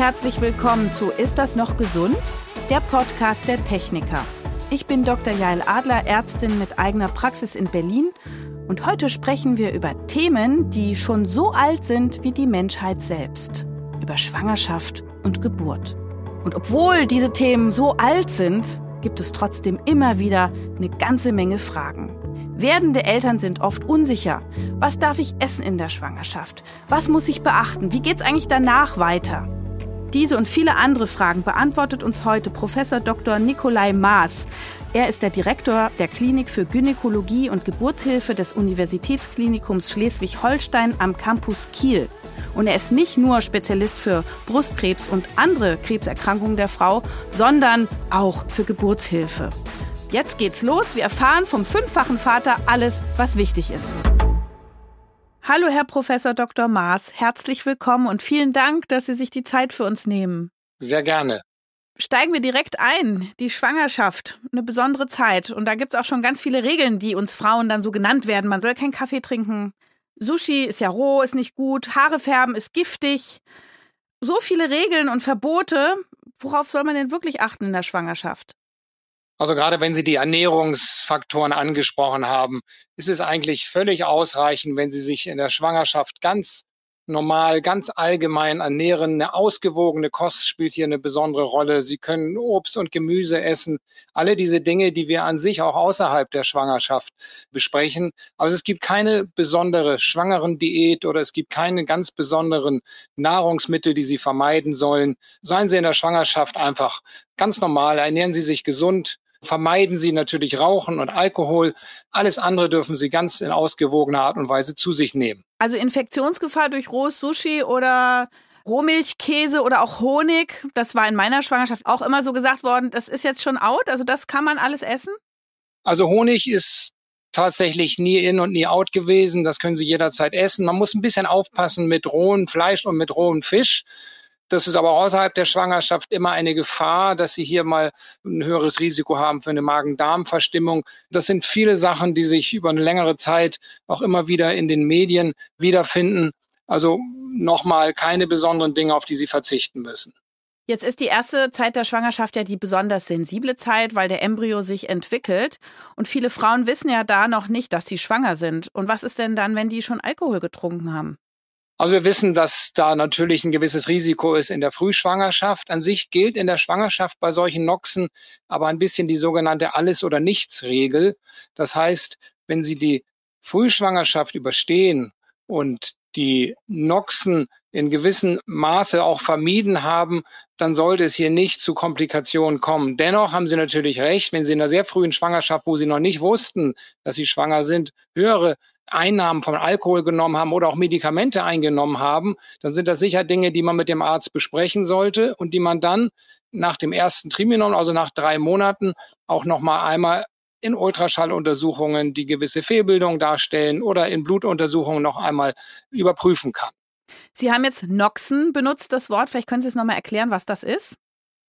herzlich willkommen zu Ist das noch gesund? Der Podcast der Techniker. Ich bin Dr. Jael Adler, Ärztin mit eigener Praxis in Berlin und heute sprechen wir über Themen, die schon so alt sind wie die Menschheit selbst. Über Schwangerschaft und Geburt. Und obwohl diese Themen so alt sind, gibt es trotzdem immer wieder eine ganze Menge Fragen. Werdende Eltern sind oft unsicher. Was darf ich essen in der Schwangerschaft? Was muss ich beachten? Wie geht's eigentlich danach weiter? Diese und viele andere Fragen beantwortet uns heute Professor Dr. Nikolai Maas. Er ist der Direktor der Klinik für Gynäkologie und Geburtshilfe des Universitätsklinikums Schleswig-Holstein am Campus Kiel. Und er ist nicht nur Spezialist für Brustkrebs und andere Krebserkrankungen der Frau, sondern auch für Geburtshilfe. Jetzt geht's los. Wir erfahren vom fünffachen Vater alles, was wichtig ist. Hallo, Herr Professor Dr. Maas. Herzlich willkommen und vielen Dank, dass Sie sich die Zeit für uns nehmen. Sehr gerne steigen wir direkt ein. Die Schwangerschaft, eine besondere Zeit. Und da gibt es auch schon ganz viele Regeln, die uns Frauen dann so genannt werden. Man soll keinen Kaffee trinken. Sushi ist ja roh, ist nicht gut. Haare färben ist giftig. So viele Regeln und Verbote. Worauf soll man denn wirklich achten in der Schwangerschaft? Also gerade wenn Sie die Ernährungsfaktoren angesprochen haben, ist es eigentlich völlig ausreichend, wenn Sie sich in der Schwangerschaft ganz normal, ganz allgemein ernähren. Eine ausgewogene Kost spielt hier eine besondere Rolle. Sie können Obst und Gemüse essen. Alle diese Dinge, die wir an sich auch außerhalb der Schwangerschaft besprechen. Aber es gibt keine besondere schwangeren Diät oder es gibt keine ganz besonderen Nahrungsmittel, die Sie vermeiden sollen. Seien Sie in der Schwangerschaft einfach ganz normal. Ernähren Sie sich gesund vermeiden Sie natürlich Rauchen und Alkohol. Alles andere dürfen Sie ganz in ausgewogener Art und Weise zu sich nehmen. Also Infektionsgefahr durch rohes Sushi oder Rohmilchkäse oder auch Honig, das war in meiner Schwangerschaft auch immer so gesagt worden, das ist jetzt schon out, also das kann man alles essen? Also Honig ist tatsächlich nie in und nie out gewesen. Das können Sie jederzeit essen. Man muss ein bisschen aufpassen mit rohem Fleisch und mit rohem Fisch. Das ist aber außerhalb der Schwangerschaft immer eine Gefahr, dass sie hier mal ein höheres Risiko haben für eine Magen-Darm-Verstimmung. Das sind viele Sachen, die sich über eine längere Zeit auch immer wieder in den Medien wiederfinden. Also nochmal keine besonderen Dinge, auf die sie verzichten müssen. Jetzt ist die erste Zeit der Schwangerschaft ja die besonders sensible Zeit, weil der Embryo sich entwickelt. Und viele Frauen wissen ja da noch nicht, dass sie schwanger sind. Und was ist denn dann, wenn die schon Alkohol getrunken haben? Also wir wissen, dass da natürlich ein gewisses Risiko ist in der Frühschwangerschaft. An sich gilt in der Schwangerschaft bei solchen Noxen aber ein bisschen die sogenannte Alles- oder Nichts-Regel. Das heißt, wenn Sie die Frühschwangerschaft überstehen und die Noxen in gewissem Maße auch vermieden haben, dann sollte es hier nicht zu Komplikationen kommen. Dennoch haben Sie natürlich recht, wenn Sie in einer sehr frühen Schwangerschaft, wo Sie noch nicht wussten, dass Sie schwanger sind, höhere Einnahmen von Alkohol genommen haben oder auch Medikamente eingenommen haben, dann sind das sicher Dinge, die man mit dem Arzt besprechen sollte und die man dann nach dem ersten Triminon, also nach drei Monaten, auch nochmal einmal in Ultraschalluntersuchungen, die gewisse Fehlbildungen darstellen oder in Blutuntersuchungen noch einmal überprüfen kann. Sie haben jetzt Noxen benutzt, das Wort. Vielleicht können Sie es nochmal erklären, was das ist?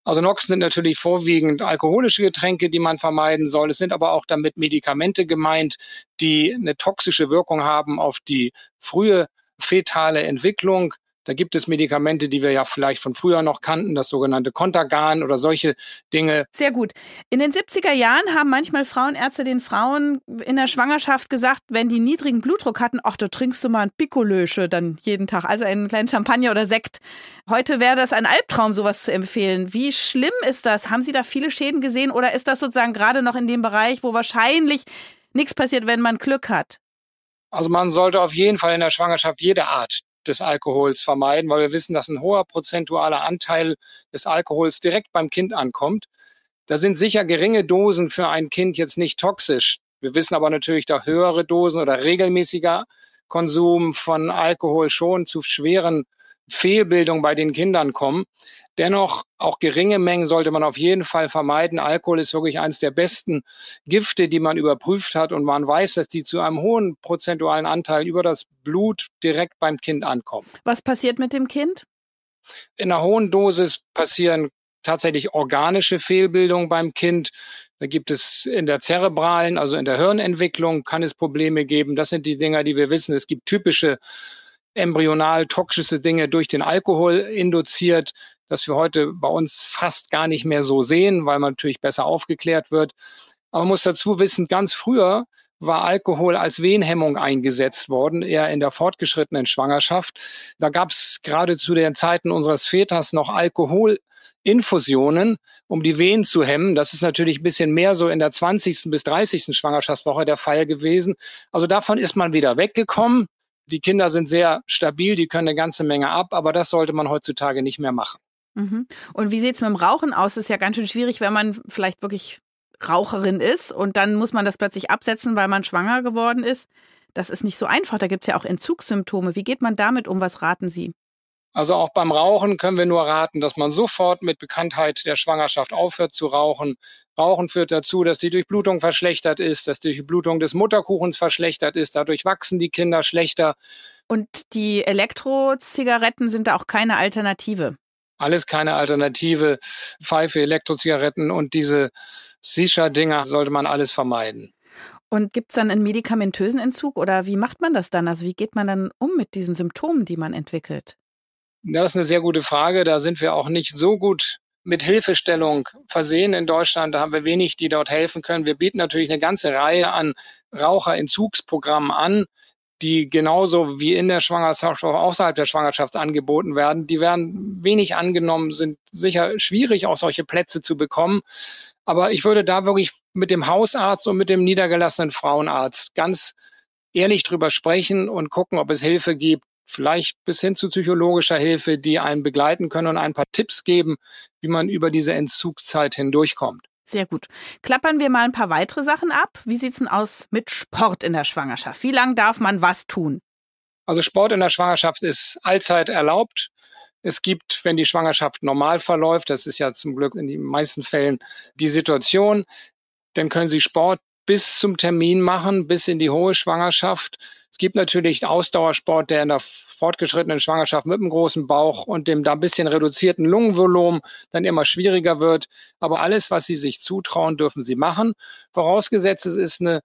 Also Noxen sind natürlich vorwiegend alkoholische Getränke, die man vermeiden soll. Es sind aber auch damit Medikamente gemeint, die eine toxische Wirkung haben auf die frühe fetale Entwicklung. Da gibt es Medikamente, die wir ja vielleicht von früher noch kannten, das sogenannte Contagan oder solche Dinge. Sehr gut. In den 70er Jahren haben manchmal Frauenärzte den Frauen in der Schwangerschaft gesagt, wenn die niedrigen Blutdruck hatten, ach, da trinkst du mal ein Pikolösche dann jeden Tag, also einen kleinen Champagner oder Sekt. Heute wäre das ein Albtraum, sowas zu empfehlen. Wie schlimm ist das? Haben Sie da viele Schäden gesehen oder ist das sozusagen gerade noch in dem Bereich, wo wahrscheinlich nichts passiert, wenn man Glück hat? Also man sollte auf jeden Fall in der Schwangerschaft jede Art des Alkohols vermeiden, weil wir wissen, dass ein hoher prozentualer Anteil des Alkohols direkt beim Kind ankommt. Da sind sicher geringe Dosen für ein Kind jetzt nicht toxisch. Wir wissen aber natürlich, dass höhere Dosen oder regelmäßiger Konsum von Alkohol schon zu schweren Fehlbildungen bei den Kindern kommen. Dennoch, auch geringe Mengen sollte man auf jeden Fall vermeiden. Alkohol ist wirklich eines der besten Gifte, die man überprüft hat. Und man weiß, dass die zu einem hohen prozentualen Anteil über das Blut direkt beim Kind ankommen. Was passiert mit dem Kind? In einer hohen Dosis passieren tatsächlich organische Fehlbildungen beim Kind. Da gibt es in der zerebralen, also in der Hirnentwicklung, kann es Probleme geben. Das sind die Dinger, die wir wissen. Es gibt typische embryonal toxische Dinge durch den Alkohol induziert. Das wir heute bei uns fast gar nicht mehr so sehen, weil man natürlich besser aufgeklärt wird. Aber man muss dazu wissen, ganz früher war Alkohol als Wehenhemmung eingesetzt worden, eher in der fortgeschrittenen Schwangerschaft. Da gab es gerade zu den Zeiten unseres Väters noch Alkoholinfusionen, um die Wehen zu hemmen. Das ist natürlich ein bisschen mehr so in der 20. bis 30. Schwangerschaftswoche der Fall gewesen. Also davon ist man wieder weggekommen. Die Kinder sind sehr stabil, die können eine ganze Menge ab, aber das sollte man heutzutage nicht mehr machen. Mhm. Und wie sieht es mit dem Rauchen aus? Das ist ja ganz schön schwierig, wenn man vielleicht wirklich Raucherin ist und dann muss man das plötzlich absetzen, weil man schwanger geworden ist. Das ist nicht so einfach. Da gibt es ja auch Entzugssymptome. Wie geht man damit um? Was raten Sie? Also auch beim Rauchen können wir nur raten, dass man sofort mit Bekanntheit der Schwangerschaft aufhört zu rauchen. Rauchen führt dazu, dass die Durchblutung verschlechtert ist, dass die Durchblutung des Mutterkuchens verschlechtert ist. Dadurch wachsen die Kinder schlechter. Und die Elektrozigaretten sind da auch keine Alternative. Alles keine Alternative. Pfeife, Elektrozigaretten und diese Shisha-Dinger sollte man alles vermeiden. Und gibt es dann einen medikamentösen Entzug oder wie macht man das dann? Also wie geht man dann um mit diesen Symptomen, die man entwickelt? Ja, das ist eine sehr gute Frage. Da sind wir auch nicht so gut mit Hilfestellung versehen in Deutschland. Da haben wir wenig, die dort helfen können. Wir bieten natürlich eine ganze Reihe an Raucherentzugsprogrammen an, die genauso wie in der Schwangerschaft auch außerhalb der Schwangerschaft angeboten werden. Die werden wenig angenommen, sind sicher schwierig, auch solche Plätze zu bekommen. Aber ich würde da wirklich mit dem Hausarzt und mit dem niedergelassenen Frauenarzt ganz ehrlich drüber sprechen und gucken, ob es Hilfe gibt, vielleicht bis hin zu psychologischer Hilfe, die einen begleiten können und ein paar Tipps geben, wie man über diese Entzugszeit hindurchkommt. Sehr gut. Klappern wir mal ein paar weitere Sachen ab. Wie sieht's denn aus mit Sport in der Schwangerschaft? Wie lange darf man was tun? Also Sport in der Schwangerschaft ist allzeit erlaubt. Es gibt, wenn die Schwangerschaft normal verläuft, das ist ja zum Glück in den meisten Fällen die Situation, dann können Sie Sport bis zum Termin machen, bis in die hohe Schwangerschaft. Es gibt natürlich Ausdauersport, der in der fortgeschrittenen Schwangerschaft mit einem großen Bauch und dem da ein bisschen reduzierten Lungenvolumen dann immer schwieriger wird. Aber alles, was Sie sich zutrauen, dürfen Sie machen. Vorausgesetzt, es ist eine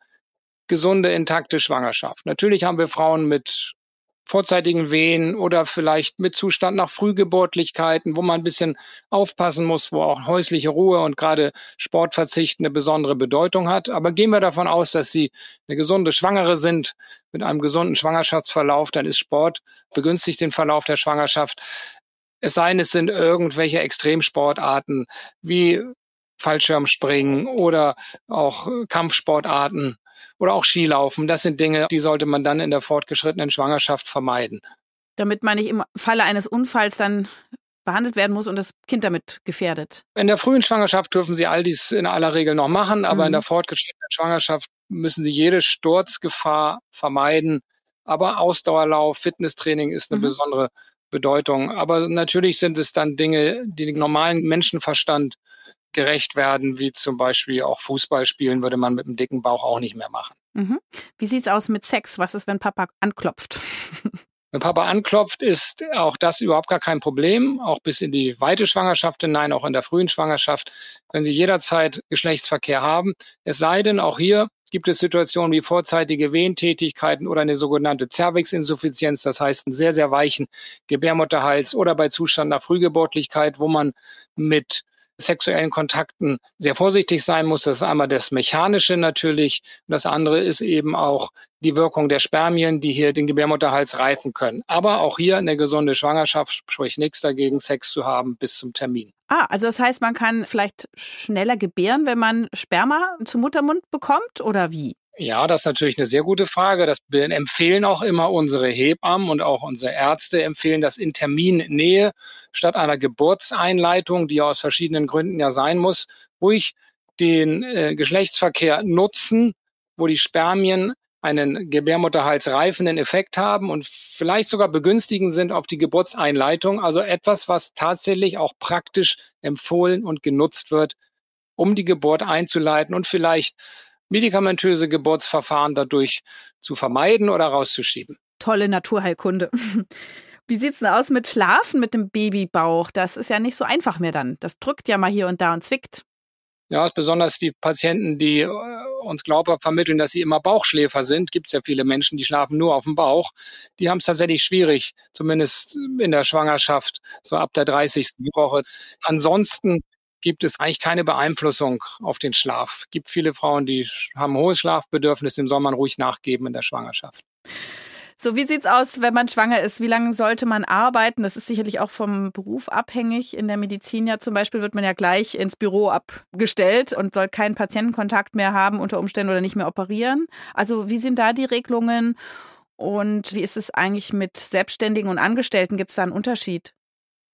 gesunde, intakte Schwangerschaft. Natürlich haben wir Frauen mit vorzeitigen Wehen oder vielleicht mit Zustand nach Frühgeburtlichkeiten, wo man ein bisschen aufpassen muss, wo auch häusliche Ruhe und gerade Sportverzicht eine besondere Bedeutung hat. Aber gehen wir davon aus, dass Sie eine gesunde Schwangere sind mit einem gesunden Schwangerschaftsverlauf, dann ist Sport begünstigt den Verlauf der Schwangerschaft. Es sei denn, es sind irgendwelche Extremsportarten wie Fallschirmspringen oder auch Kampfsportarten, oder auch Skilaufen. Das sind Dinge, die sollte man dann in der fortgeschrittenen Schwangerschaft vermeiden. Damit man nicht im Falle eines Unfalls dann behandelt werden muss und das Kind damit gefährdet. In der frühen Schwangerschaft dürfen Sie all dies in aller Regel noch machen, aber mhm. in der fortgeschrittenen Schwangerschaft müssen Sie jede Sturzgefahr vermeiden. Aber Ausdauerlauf, Fitnesstraining ist eine mhm. besondere Bedeutung. Aber natürlich sind es dann Dinge, die den normalen Menschenverstand gerecht werden, wie zum Beispiel auch Fußball spielen, würde man mit einem dicken Bauch auch nicht mehr machen. Mhm. Wie sieht's aus mit Sex? Was ist, wenn Papa anklopft? Wenn Papa anklopft, ist auch das überhaupt gar kein Problem. Auch bis in die weite Schwangerschaft hinein, auch in der frühen Schwangerschaft, können Sie jederzeit Geschlechtsverkehr haben. Es sei denn, auch hier gibt es Situationen wie vorzeitige Wehentätigkeiten oder eine sogenannte Zervixinsuffizienz, das heißt einen sehr, sehr weichen Gebärmutterhals oder bei Zustand nach Frühgeburtlichkeit, wo man mit sexuellen Kontakten sehr vorsichtig sein muss. Das ist einmal das Mechanische natürlich. Das andere ist eben auch die Wirkung der Spermien, die hier den Gebärmutterhals reifen können. Aber auch hier eine gesunde Schwangerschaft spricht nichts dagegen, Sex zu haben bis zum Termin. Ah, also das heißt, man kann vielleicht schneller gebären, wenn man Sperma zum Muttermund bekommt oder wie? Ja, das ist natürlich eine sehr gute Frage. Das empfehlen auch immer unsere Hebammen und auch unsere Ärzte empfehlen das in Terminnähe statt einer Geburtseinleitung, die ja aus verschiedenen Gründen ja sein muss, ruhig den äh, Geschlechtsverkehr nutzen, wo die Spermien einen Gebärmutterhals reifenden Effekt haben und vielleicht sogar begünstigend sind auf die Geburtseinleitung. Also etwas, was tatsächlich auch praktisch empfohlen und genutzt wird, um die Geburt einzuleiten und vielleicht medikamentöse Geburtsverfahren dadurch zu vermeiden oder rauszuschieben. Tolle Naturheilkunde. Wie sieht's denn aus mit Schlafen mit dem Babybauch? Das ist ja nicht so einfach mehr dann. Das drückt ja mal hier und da und zwickt. Ja, besonders die Patienten, die äh, uns glaubhaft vermitteln, dass sie immer Bauchschläfer sind. Gibt es ja viele Menschen, die schlafen nur auf dem Bauch. Die haben es tatsächlich schwierig, zumindest in der Schwangerschaft, so ab der 30. Woche. Ansonsten gibt es eigentlich keine Beeinflussung auf den Schlaf. Es gibt viele Frauen, die haben hohes Schlafbedürfnis, dem soll man ruhig nachgeben in der Schwangerschaft. So, wie sieht's aus, wenn man schwanger ist? Wie lange sollte man arbeiten? Das ist sicherlich auch vom Beruf abhängig. In der Medizin ja zum Beispiel wird man ja gleich ins Büro abgestellt und soll keinen Patientenkontakt mehr haben unter Umständen oder nicht mehr operieren. Also wie sind da die Regelungen? Und wie ist es eigentlich mit Selbstständigen und Angestellten? Gibt es da einen Unterschied?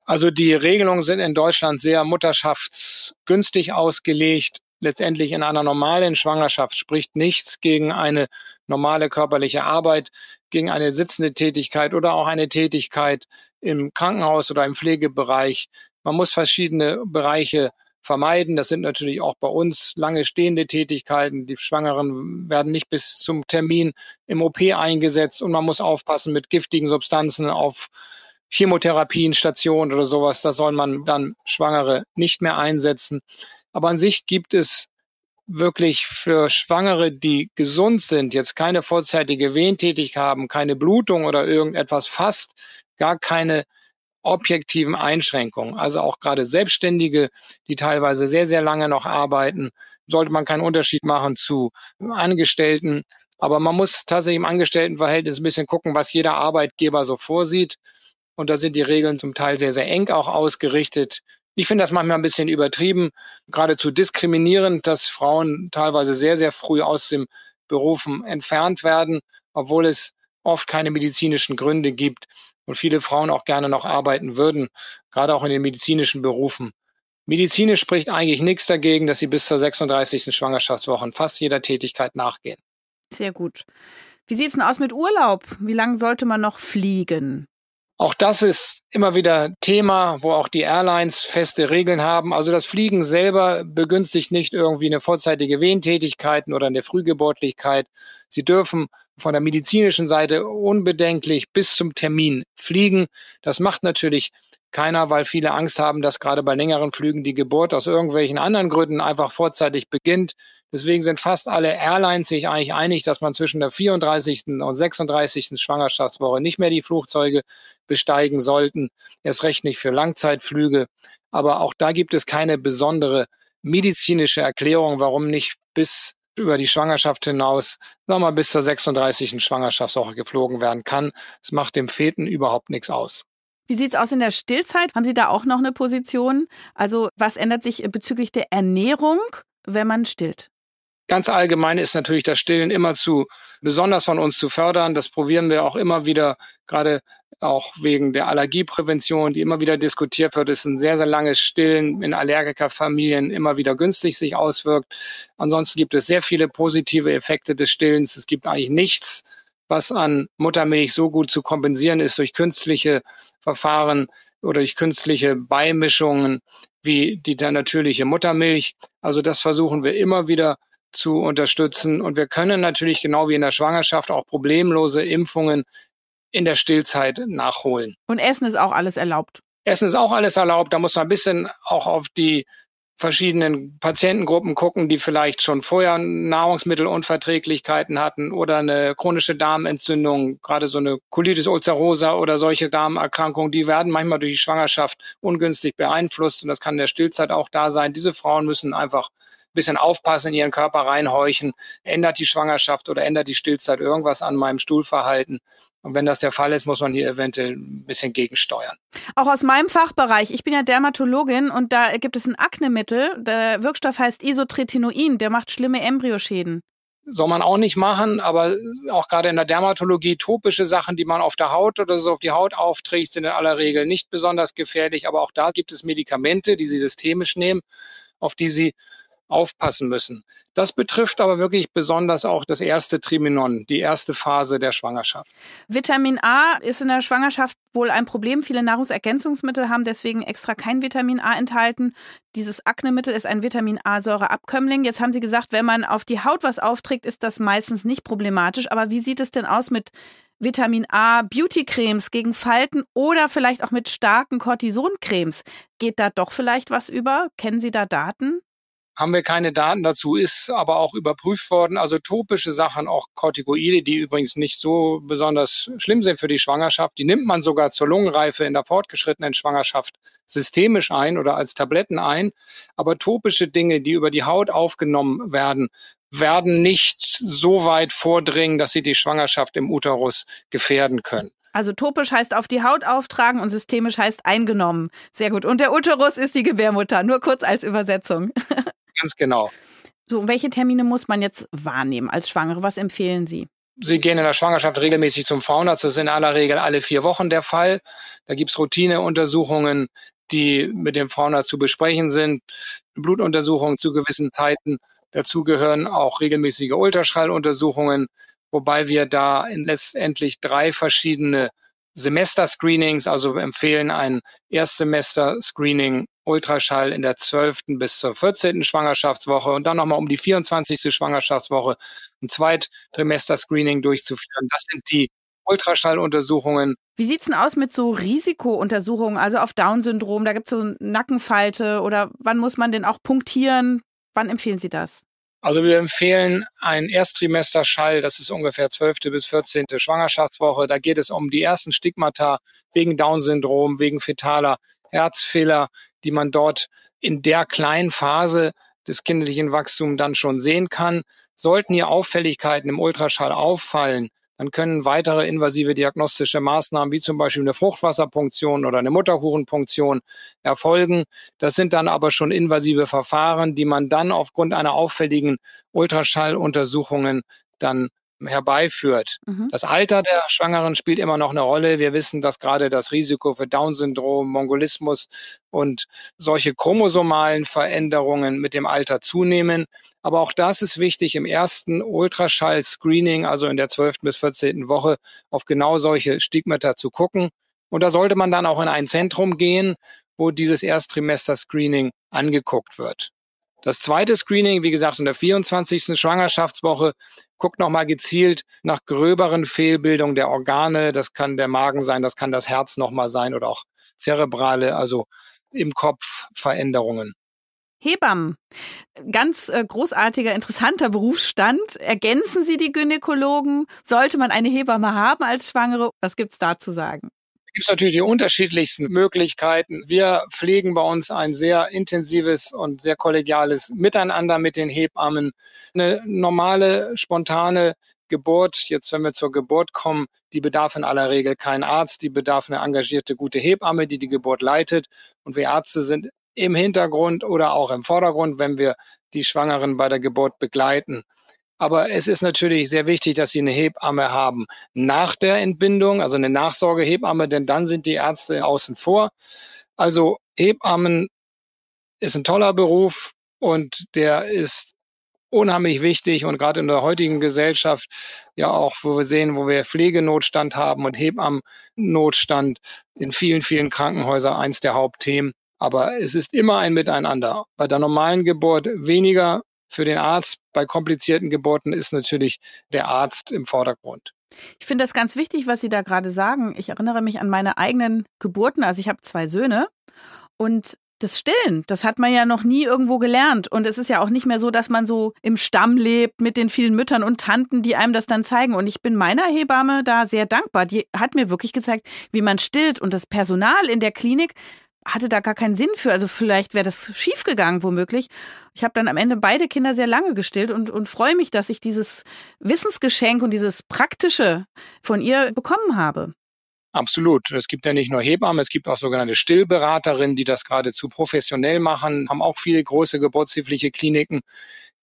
Also die Regelungen sind in Deutschland sehr mutterschaftsgünstig ausgelegt letztendlich in einer normalen Schwangerschaft spricht nichts gegen eine normale körperliche Arbeit, gegen eine sitzende Tätigkeit oder auch eine Tätigkeit im Krankenhaus oder im Pflegebereich. Man muss verschiedene Bereiche vermeiden. Das sind natürlich auch bei uns lange stehende Tätigkeiten. Die Schwangeren werden nicht bis zum Termin im OP eingesetzt und man muss aufpassen mit giftigen Substanzen auf Chemotherapien, Stationen oder sowas. Da soll man dann Schwangere nicht mehr einsetzen. Aber an sich gibt es wirklich für Schwangere, die gesund sind, jetzt keine vorzeitige Wehentätigkeit haben, keine Blutung oder irgendetwas fast, gar keine objektiven Einschränkungen. Also auch gerade Selbstständige, die teilweise sehr, sehr lange noch arbeiten, sollte man keinen Unterschied machen zu Angestellten. Aber man muss tatsächlich im Angestelltenverhältnis ein bisschen gucken, was jeder Arbeitgeber so vorsieht. Und da sind die Regeln zum Teil sehr, sehr eng auch ausgerichtet. Ich finde das manchmal ein bisschen übertrieben, geradezu diskriminierend, dass Frauen teilweise sehr, sehr früh aus dem Berufen entfernt werden, obwohl es oft keine medizinischen Gründe gibt und viele Frauen auch gerne noch arbeiten würden, gerade auch in den medizinischen Berufen. Medizinisch spricht eigentlich nichts dagegen, dass sie bis zur 36. Schwangerschaftswoche fast jeder Tätigkeit nachgehen. Sehr gut. Wie sieht's denn aus mit Urlaub? Wie lange sollte man noch fliegen? Auch das ist immer wieder Thema, wo auch die Airlines feste Regeln haben. Also das Fliegen selber begünstigt nicht irgendwie eine vorzeitige Wehentätigkeiten oder eine Frühgeburtlichkeit. Sie dürfen von der medizinischen Seite unbedenklich bis zum Termin fliegen. Das macht natürlich keiner, weil viele Angst haben, dass gerade bei längeren Flügen die Geburt aus irgendwelchen anderen Gründen einfach vorzeitig beginnt. Deswegen sind fast alle Airlines sich eigentlich einig, dass man zwischen der 34. und 36. Schwangerschaftswoche nicht mehr die Flugzeuge besteigen sollten. Erst recht nicht für Langzeitflüge. Aber auch da gibt es keine besondere medizinische Erklärung, warum nicht bis über die Schwangerschaft hinaus, sagen wir mal, bis zur 36. Schwangerschaftswoche geflogen werden kann. Es macht dem Feten überhaupt nichts aus. Wie sieht's aus in der Stillzeit? Haben Sie da auch noch eine Position? Also was ändert sich bezüglich der Ernährung, wenn man stillt? Ganz allgemein ist natürlich das Stillen immer zu besonders von uns zu fördern. Das probieren wir auch immer wieder, gerade auch wegen der Allergieprävention, die immer wieder diskutiert wird, ist ein sehr, sehr langes Stillen in Allergikerfamilien immer wieder günstig sich auswirkt. Ansonsten gibt es sehr viele positive Effekte des Stillens. Es gibt eigentlich nichts, was an Muttermilch so gut zu kompensieren ist durch künstliche Verfahren oder durch künstliche Beimischungen wie die der natürliche Muttermilch. Also das versuchen wir immer wieder zu unterstützen. Und wir können natürlich genau wie in der Schwangerschaft auch problemlose Impfungen in der Stillzeit nachholen. Und Essen ist auch alles erlaubt. Essen ist auch alles erlaubt. Da muss man ein bisschen auch auf die verschiedenen Patientengruppen gucken, die vielleicht schon vorher Nahrungsmittelunverträglichkeiten hatten oder eine chronische Darmentzündung, gerade so eine Colitis ulcerosa oder solche Darmerkrankungen, die werden manchmal durch die Schwangerschaft ungünstig beeinflusst und das kann in der Stillzeit auch da sein. Diese Frauen müssen einfach bisschen aufpassen, in ihren Körper reinhorchen, ändert die Schwangerschaft oder ändert die Stillzeit irgendwas an meinem Stuhlverhalten. Und wenn das der Fall ist, muss man hier eventuell ein bisschen gegensteuern. Auch aus meinem Fachbereich. Ich bin ja Dermatologin und da gibt es ein Aknemittel. Der Wirkstoff heißt Isotretinoin. Der macht schlimme Embryoschäden. Soll man auch nicht machen, aber auch gerade in der Dermatologie topische Sachen, die man auf der Haut oder so auf die Haut aufträgt, sind in aller Regel nicht besonders gefährlich. Aber auch da gibt es Medikamente, die Sie systemisch nehmen, auf die Sie aufpassen müssen. Das betrifft aber wirklich besonders auch das erste Triminon, die erste Phase der Schwangerschaft. Vitamin A ist in der Schwangerschaft wohl ein Problem. Viele Nahrungsergänzungsmittel haben deswegen extra kein Vitamin A enthalten. Dieses Aknemittel ist ein Vitamin A-Säureabkömmling. Jetzt haben Sie gesagt, wenn man auf die Haut was aufträgt, ist das meistens nicht problematisch. Aber wie sieht es denn aus mit Vitamin A Beauty-Cremes gegen Falten oder vielleicht auch mit starken Cortisoncremes? Geht da doch vielleicht was über? Kennen Sie da Daten? Haben wir keine Daten dazu, ist aber auch überprüft worden. Also topische Sachen, auch Corticoide, die übrigens nicht so besonders schlimm sind für die Schwangerschaft, die nimmt man sogar zur Lungenreife in der fortgeschrittenen Schwangerschaft systemisch ein oder als Tabletten ein. Aber topische Dinge, die über die Haut aufgenommen werden, werden nicht so weit vordringen, dass sie die Schwangerschaft im Uterus gefährden können. Also topisch heißt auf die Haut auftragen und systemisch heißt eingenommen. Sehr gut. Und der Uterus ist die Gebärmutter. Nur kurz als Übersetzung. Ganz genau. So, welche Termine muss man jetzt wahrnehmen als Schwangere? Was empfehlen Sie? Sie gehen in der Schwangerschaft regelmäßig zum Frauenarzt. Das ist in aller Regel alle vier Wochen der Fall. Da gibt's Routineuntersuchungen, die mit dem Frauenarzt zu besprechen sind. Blutuntersuchungen zu gewissen Zeiten. Dazu gehören auch regelmäßige Ultraschalluntersuchungen, wobei wir da in letztendlich drei verschiedene Semester-Screenings, also empfehlen ein Erstsemester-Screening Ultraschall in der 12. bis zur 14. Schwangerschaftswoche und dann nochmal um die 24. Schwangerschaftswoche ein Zweittrimester-Screening durchzuführen. Das sind die Ultraschalluntersuchungen. Wie sieht's denn aus mit so Risikountersuchungen, also auf Down-Syndrom? Da gibt's so Nackenfalte oder wann muss man denn auch punktieren? Wann empfehlen Sie das? Also wir empfehlen ein Ersttrimesterschall, das ist ungefähr 12. bis 14. Schwangerschaftswoche. Da geht es um die ersten Stigmata wegen Down-Syndrom, wegen fetaler Herzfehler, die man dort in der kleinen Phase des kindlichen Wachstums dann schon sehen kann. Sollten hier Auffälligkeiten im Ultraschall auffallen, dann können weitere invasive diagnostische Maßnahmen wie zum Beispiel eine Fruchtwasserpunktion oder eine Mutterkuchenpunktion erfolgen. Das sind dann aber schon invasive Verfahren, die man dann aufgrund einer auffälligen Ultraschalluntersuchungen dann herbeiführt. Mhm. Das Alter der Schwangeren spielt immer noch eine Rolle. Wir wissen, dass gerade das Risiko für Down-Syndrom, Mongolismus und solche chromosomalen Veränderungen mit dem Alter zunehmen. Aber auch das ist wichtig im ersten Ultraschall-Screening, also in der 12. bis 14. Woche, auf genau solche Stigmata zu gucken. Und da sollte man dann auch in ein Zentrum gehen, wo dieses Ersttrimester-Screening angeguckt wird. Das zweite Screening, wie gesagt, in der 24. Schwangerschaftswoche, guckt nochmal gezielt nach gröberen Fehlbildungen der Organe. Das kann der Magen sein, das kann das Herz nochmal sein oder auch zerebrale, also im Kopf Veränderungen. Hebammen. Ganz äh, großartiger, interessanter Berufsstand. Ergänzen Sie die Gynäkologen? Sollte man eine Hebamme haben als Schwangere? Was gibt's da zu sagen? Gibt es natürlich die unterschiedlichsten Möglichkeiten. Wir pflegen bei uns ein sehr intensives und sehr kollegiales Miteinander mit den Hebammen. Eine normale, spontane Geburt, jetzt wenn wir zur Geburt kommen, die bedarf in aller Regel kein Arzt, die bedarf eine engagierte, gute Hebamme, die die Geburt leitet. Und wir Ärzte sind im Hintergrund oder auch im Vordergrund, wenn wir die Schwangeren bei der Geburt begleiten. Aber es ist natürlich sehr wichtig, dass sie eine Hebamme haben nach der Entbindung, also eine Nachsorgehebamme, denn dann sind die Ärzte außen vor. Also Hebammen ist ein toller Beruf und der ist unheimlich wichtig und gerade in der heutigen Gesellschaft ja auch, wo wir sehen, wo wir Pflegenotstand haben und Hebammennotstand in vielen, vielen Krankenhäusern eins der Hauptthemen. Aber es ist immer ein Miteinander. Bei der normalen Geburt weniger für den Arzt. Bei komplizierten Geburten ist natürlich der Arzt im Vordergrund. Ich finde das ganz wichtig, was Sie da gerade sagen. Ich erinnere mich an meine eigenen Geburten. Also ich habe zwei Söhne und das Stillen, das hat man ja noch nie irgendwo gelernt. Und es ist ja auch nicht mehr so, dass man so im Stamm lebt mit den vielen Müttern und Tanten, die einem das dann zeigen. Und ich bin meiner Hebamme da sehr dankbar. Die hat mir wirklich gezeigt, wie man stillt. Und das Personal in der Klinik hatte da gar keinen Sinn für. Also vielleicht wäre das schiefgegangen womöglich. Ich habe dann am Ende beide Kinder sehr lange gestillt und, und freue mich, dass ich dieses Wissensgeschenk und dieses Praktische von ihr bekommen habe. Absolut. Es gibt ja nicht nur Hebammen, es gibt auch sogenannte Stillberaterinnen, die das geradezu professionell machen, haben auch viele große geburtshilfliche Kliniken,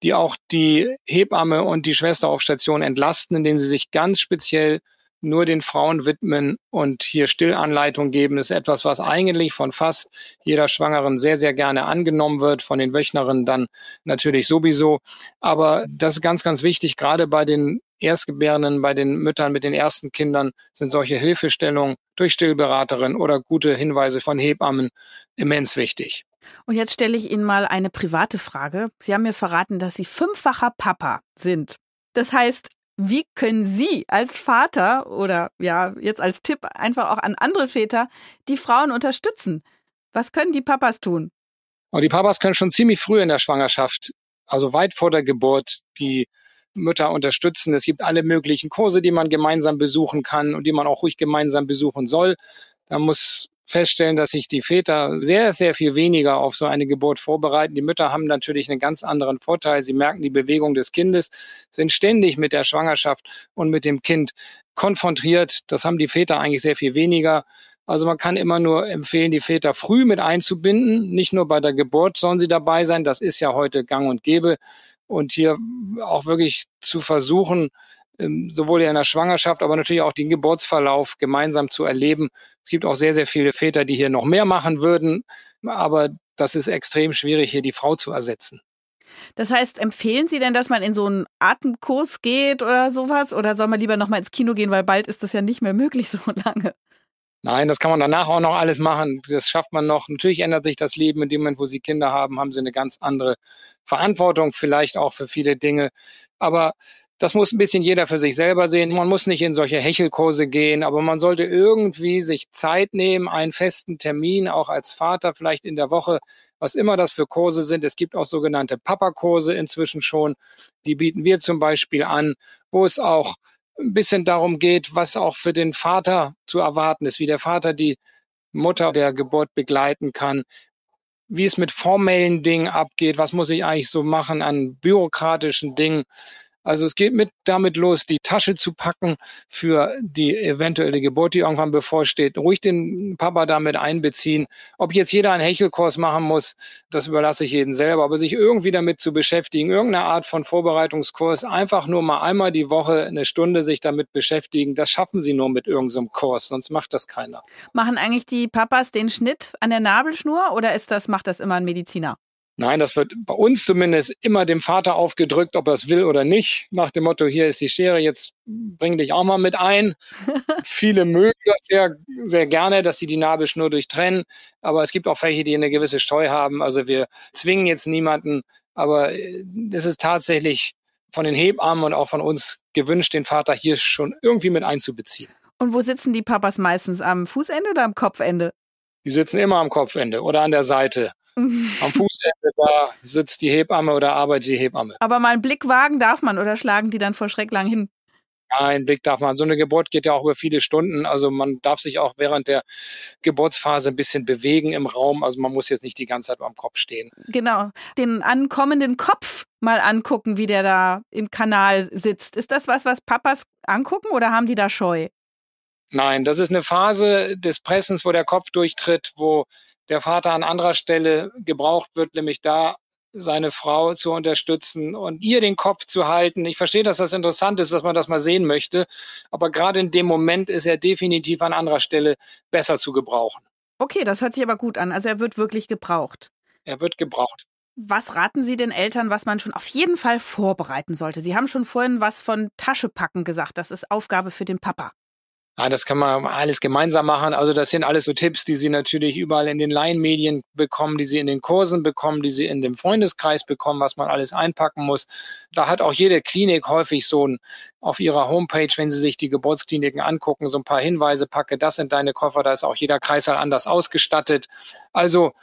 die auch die Hebamme und die Schwester auf Station entlasten, indem sie sich ganz speziell nur den Frauen widmen und hier Stillanleitung geben, ist etwas, was eigentlich von fast jeder Schwangeren sehr, sehr gerne angenommen wird, von den Wöchnerinnen dann natürlich sowieso. Aber das ist ganz, ganz wichtig, gerade bei den Erstgebärenden, bei den Müttern mit den ersten Kindern sind solche Hilfestellungen durch Stillberaterin oder gute Hinweise von Hebammen immens wichtig. Und jetzt stelle ich Ihnen mal eine private Frage. Sie haben mir verraten, dass Sie fünffacher Papa sind. Das heißt, wie können Sie als Vater oder ja, jetzt als Tipp einfach auch an andere Väter die Frauen unterstützen? Was können die Papas tun? Und die Papas können schon ziemlich früh in der Schwangerschaft, also weit vor der Geburt, die Mütter unterstützen. Es gibt alle möglichen Kurse, die man gemeinsam besuchen kann und die man auch ruhig gemeinsam besuchen soll. Da muss feststellen, dass sich die Väter sehr, sehr viel weniger auf so eine Geburt vorbereiten. Die Mütter haben natürlich einen ganz anderen Vorteil. Sie merken die Bewegung des Kindes, sind ständig mit der Schwangerschaft und mit dem Kind konfrontiert. Das haben die Väter eigentlich sehr viel weniger. Also man kann immer nur empfehlen, die Väter früh mit einzubinden. Nicht nur bei der Geburt sollen sie dabei sein. Das ist ja heute gang und gäbe. Und hier auch wirklich zu versuchen, ähm, sowohl in der Schwangerschaft, aber natürlich auch den Geburtsverlauf gemeinsam zu erleben. Es gibt auch sehr, sehr viele Väter, die hier noch mehr machen würden, aber das ist extrem schwierig, hier die Frau zu ersetzen. Das heißt, empfehlen Sie denn, dass man in so einen Atemkurs geht oder sowas? Oder soll man lieber nochmal ins Kino gehen, weil bald ist das ja nicht mehr möglich so lange? Nein, das kann man danach auch noch alles machen. Das schafft man noch. Natürlich ändert sich das Leben in dem Moment, wo Sie Kinder haben, haben Sie eine ganz andere Verantwortung, vielleicht auch für viele Dinge. Aber das muss ein bisschen jeder für sich selber sehen. Man muss nicht in solche Hechelkurse gehen, aber man sollte irgendwie sich Zeit nehmen, einen festen Termin, auch als Vater vielleicht in der Woche, was immer das für Kurse sind. Es gibt auch sogenannte Papa-Kurse inzwischen schon. Die bieten wir zum Beispiel an, wo es auch ein bisschen darum geht, was auch für den Vater zu erwarten ist, wie der Vater die Mutter der Geburt begleiten kann, wie es mit formellen Dingen abgeht, was muss ich eigentlich so machen an bürokratischen Dingen. Also es geht mit damit los, die Tasche zu packen für die eventuelle Geburt, die irgendwann bevorsteht. Ruhig den Papa damit einbeziehen. Ob jetzt jeder einen Hechelkurs machen muss, das überlasse ich jedem selber. Aber sich irgendwie damit zu beschäftigen, irgendeine Art von Vorbereitungskurs, einfach nur mal einmal die Woche eine Stunde sich damit beschäftigen, das schaffen sie nur mit irgendeinem Kurs, sonst macht das keiner. Machen eigentlich die Papas den Schnitt an der Nabelschnur oder ist das, macht das immer ein Mediziner? Nein, das wird bei uns zumindest immer dem Vater aufgedrückt, ob er es will oder nicht. Nach dem Motto, hier ist die Schere, jetzt bring dich auch mal mit ein. Viele mögen das sehr, sehr gerne, dass sie die Nabelschnur durchtrennen. Aber es gibt auch welche, die eine gewisse Scheu haben. Also wir zwingen jetzt niemanden. Aber äh, es ist tatsächlich von den Hebammen und auch von uns gewünscht, den Vater hier schon irgendwie mit einzubeziehen. Und wo sitzen die Papas meistens? Am Fußende oder am Kopfende? Die sitzen immer am Kopfende oder an der Seite. Am Fußende, da sitzt die Hebamme oder arbeitet die Hebamme. Aber mal einen Blick wagen darf man oder schlagen die dann vor Schreck lang hin? Nein, Blick darf man. So eine Geburt geht ja auch über viele Stunden. Also man darf sich auch während der Geburtsphase ein bisschen bewegen im Raum. Also man muss jetzt nicht die ganze Zeit am Kopf stehen. Genau. Den ankommenden Kopf mal angucken, wie der da im Kanal sitzt. Ist das was, was Papas angucken oder haben die da Scheu? Nein, das ist eine Phase des Pressens, wo der Kopf durchtritt, wo der Vater an anderer Stelle gebraucht wird, nämlich da seine Frau zu unterstützen und ihr den Kopf zu halten. Ich verstehe, dass das interessant ist, dass man das mal sehen möchte, aber gerade in dem Moment ist er definitiv an anderer Stelle besser zu gebrauchen. Okay, das hört sich aber gut an. Also er wird wirklich gebraucht. Er wird gebraucht. Was raten Sie den Eltern, was man schon auf jeden Fall vorbereiten sollte? Sie haben schon vorhin was von Taschepacken gesagt. Das ist Aufgabe für den Papa. Ja, das kann man alles gemeinsam machen. Also das sind alles so Tipps, die Sie natürlich überall in den Laienmedien bekommen, die Sie in den Kursen bekommen, die Sie in dem Freundeskreis bekommen, was man alles einpacken muss. Da hat auch jede Klinik häufig so ein auf ihrer Homepage, wenn Sie sich die Geburtskliniken angucken, so ein paar Hinweise, packe das in deine Koffer, da ist auch jeder Kreißsaal anders ausgestattet. Also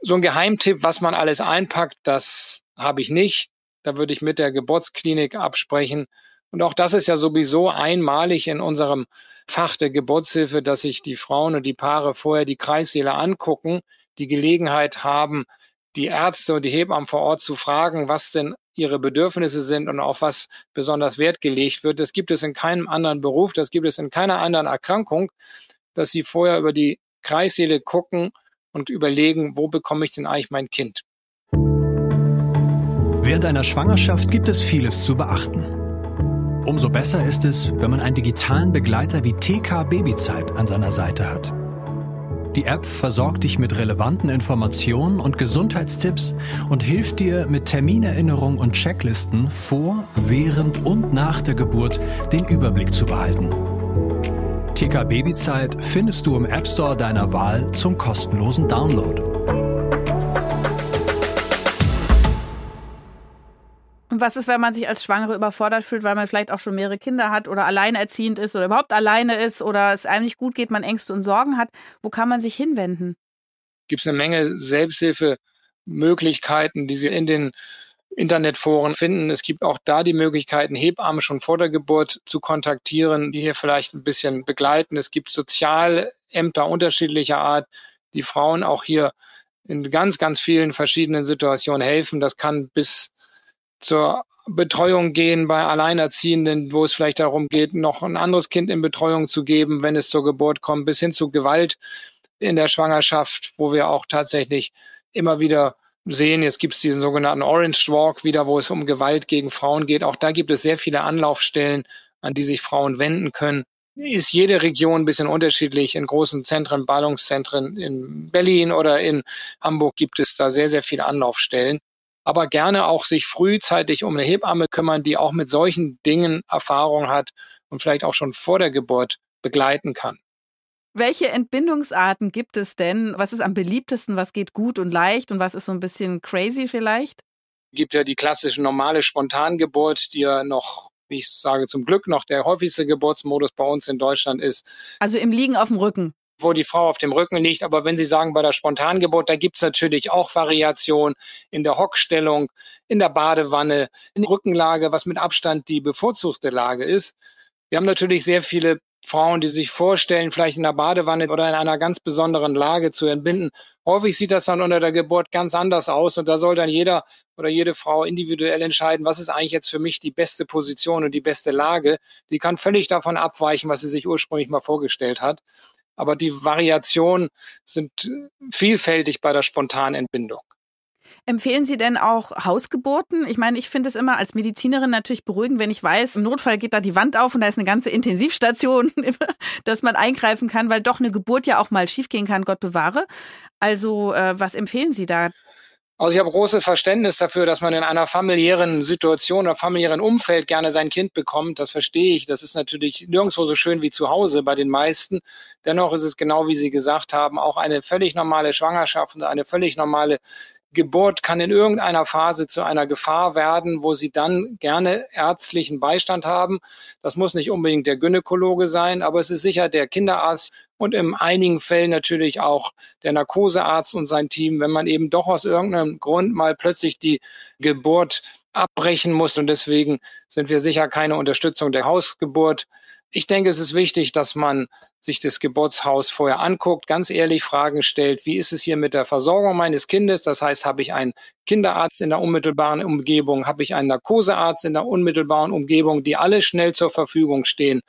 so ein Geheimtipp, was man alles einpackt, das habe ich nicht. Da würde ich mit der Geburtsklinik absprechen. Und auch das ist ja sowieso einmalig in unserem Fach der Geburtshilfe, dass sich die Frauen und die Paare vorher die Kreissäle angucken, die Gelegenheit haben, die Ärzte und die Hebammen vor Ort zu fragen, was denn ihre Bedürfnisse sind und auf was besonders Wert gelegt wird. Das gibt es in keinem anderen Beruf, das gibt es in keiner anderen Erkrankung, dass sie vorher über die Kreissäle gucken und überlegen, wo bekomme ich denn eigentlich mein Kind. Während einer Schwangerschaft gibt es vieles zu beachten. Umso besser ist es, wenn man einen digitalen Begleiter wie TK Babyzeit an seiner Seite hat. Die App versorgt dich mit relevanten Informationen und Gesundheitstipps und hilft dir mit Terminerinnerungen und Checklisten vor, während und nach der Geburt den Überblick zu behalten. TK Babyzeit findest du im App Store deiner Wahl zum kostenlosen Download. Was ist, wenn man sich als Schwangere überfordert fühlt, weil man vielleicht auch schon mehrere Kinder hat oder alleinerziehend ist oder überhaupt alleine ist oder es einem nicht gut geht, man Ängste und Sorgen hat? Wo kann man sich hinwenden? Gibt es eine Menge Selbsthilfe Möglichkeiten, die Sie in den Internetforen finden. Es gibt auch da die Möglichkeiten, Hebammen schon vor der Geburt zu kontaktieren, die hier vielleicht ein bisschen begleiten. Es gibt Sozialämter unterschiedlicher Art, die Frauen auch hier in ganz, ganz vielen verschiedenen Situationen helfen. Das kann bis zur Betreuung gehen bei Alleinerziehenden, wo es vielleicht darum geht, noch ein anderes Kind in Betreuung zu geben, wenn es zur Geburt kommt, bis hin zu Gewalt in der Schwangerschaft, wo wir auch tatsächlich immer wieder sehen, jetzt gibt es diesen sogenannten Orange Walk wieder, wo es um Gewalt gegen Frauen geht. Auch da gibt es sehr viele Anlaufstellen, an die sich Frauen wenden können. Ist jede Region ein bisschen unterschiedlich. In großen Zentren, Ballungszentren in Berlin oder in Hamburg gibt es da sehr, sehr viele Anlaufstellen aber gerne auch sich frühzeitig um eine Hebamme kümmern, die auch mit solchen Dingen Erfahrung hat und vielleicht auch schon vor der Geburt begleiten kann. Welche Entbindungsarten gibt es denn? Was ist am beliebtesten? Was geht gut und leicht und was ist so ein bisschen crazy vielleicht? Es gibt ja die klassische normale Spontangeburt, die ja noch, wie ich sage, zum Glück noch der häufigste Geburtsmodus bei uns in Deutschland ist. Also im Liegen auf dem Rücken wo die Frau auf dem Rücken liegt. Aber wenn Sie sagen, bei der Spontangeburt, da gibt's natürlich auch Variationen in der Hockstellung, in der Badewanne, in der Rückenlage, was mit Abstand die bevorzugte Lage ist. Wir haben natürlich sehr viele Frauen, die sich vorstellen, vielleicht in der Badewanne oder in einer ganz besonderen Lage zu entbinden. Häufig sieht das dann unter der Geburt ganz anders aus und da soll dann jeder oder jede Frau individuell entscheiden, was ist eigentlich jetzt für mich die beste Position und die beste Lage. Die kann völlig davon abweichen, was sie sich ursprünglich mal vorgestellt hat aber die Variationen sind vielfältig bei der spontanen Entbindung. Empfehlen Sie denn auch Hausgeburten? Ich meine, ich finde es immer als Medizinerin natürlich beruhigend, wenn ich weiß, im Notfall geht da die Wand auf und da ist eine ganze Intensivstation, dass man eingreifen kann, weil doch eine Geburt ja auch mal schiefgehen kann, Gott bewahre. Also, äh, was empfehlen Sie da? Also ich habe großes Verständnis dafür, dass man in einer familiären Situation oder familiären Umfeld gerne sein Kind bekommt. Das verstehe ich. Das ist natürlich nirgendwo so schön wie zu Hause bei den meisten. Dennoch ist es genau wie Sie gesagt haben, auch eine völlig normale Schwangerschaft und eine völlig normale Geburt kann in irgendeiner Phase zu einer Gefahr werden, wo sie dann gerne ärztlichen Beistand haben. Das muss nicht unbedingt der Gynäkologe sein, aber es ist sicher der Kinderarzt und in einigen Fällen natürlich auch der Narkosearzt und sein Team, wenn man eben doch aus irgendeinem Grund mal plötzlich die Geburt abbrechen muss. Und deswegen sind wir sicher keine Unterstützung der Hausgeburt. Ich denke, es ist wichtig, dass man sich das Geburtshaus vorher anguckt, ganz ehrlich Fragen stellt, wie ist es hier mit der Versorgung meines Kindes? Das heißt, habe ich einen Kinderarzt in der unmittelbaren Umgebung, habe ich einen Narkosearzt in der unmittelbaren Umgebung, die alle schnell zur Verfügung stehen.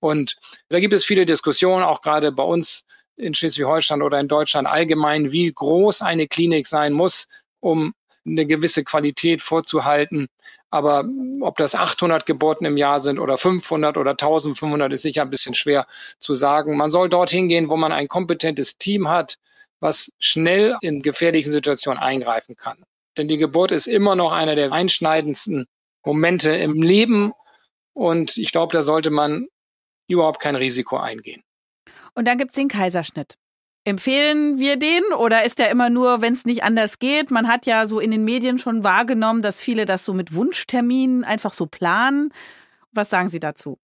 Und da gibt es viele Diskussionen, auch gerade bei uns in Schleswig-Holstein oder in Deutschland allgemein, wie groß eine Klinik sein muss, um eine gewisse Qualität vorzuhalten. Aber ob das 800 Geburten im Jahr sind oder 500 oder 1500 ist sicher ein bisschen schwer zu sagen. Man soll dorthin gehen, wo man ein kompetentes Team hat, was schnell in gefährlichen Situationen eingreifen kann. Denn die Geburt ist immer noch einer der einschneidendsten Momente im Leben. Und ich glaube, da sollte man überhaupt kein Risiko eingehen. Und dann gibt's den Kaiserschnitt. Empfehlen wir den oder ist der immer nur, wenn es nicht anders geht? Man hat ja so in den Medien schon wahrgenommen, dass viele das so mit Wunschterminen einfach so planen. Was sagen Sie dazu?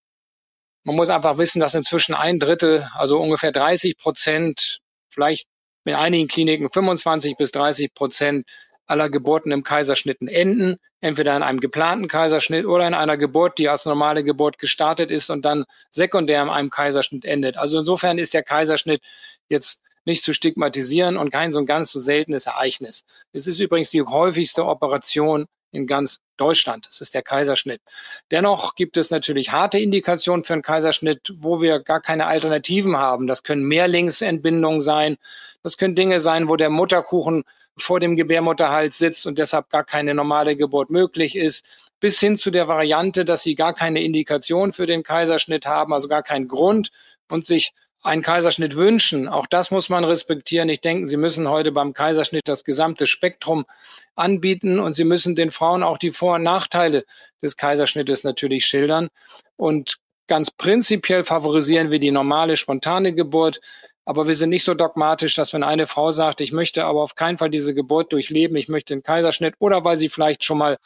Man muss einfach wissen, dass inzwischen ein Drittel, also ungefähr 30 Prozent, vielleicht mit einigen Kliniken 25 bis 30 Prozent aller Geburten im Kaiserschnitten enden, entweder in einem geplanten Kaiserschnitt oder in einer Geburt, die als normale Geburt gestartet ist und dann sekundär in einem Kaiserschnitt endet. Also insofern ist der Kaiserschnitt jetzt nicht zu stigmatisieren und kein so ein ganz so seltenes Ereignis. Es ist übrigens die häufigste Operation in ganz Deutschland. Das ist der Kaiserschnitt. Dennoch gibt es natürlich harte Indikationen für einen Kaiserschnitt, wo wir gar keine Alternativen haben. Das können Mehrlingsentbindungen sein. Das können Dinge sein, wo der Mutterkuchen vor dem Gebärmutterhals sitzt und deshalb gar keine normale Geburt möglich ist. Bis hin zu der Variante, dass sie gar keine Indikation für den Kaiserschnitt haben, also gar keinen Grund und sich einen Kaiserschnitt wünschen. Auch das muss man respektieren. Ich denke, Sie müssen heute beim Kaiserschnitt das gesamte Spektrum anbieten und Sie müssen den Frauen auch die Vor- und Nachteile des Kaiserschnittes natürlich schildern. Und ganz prinzipiell favorisieren wir die normale, spontane Geburt. Aber wir sind nicht so dogmatisch, dass wenn eine Frau sagt, ich möchte aber auf keinen Fall diese Geburt durchleben, ich möchte den Kaiserschnitt oder weil sie vielleicht schon mal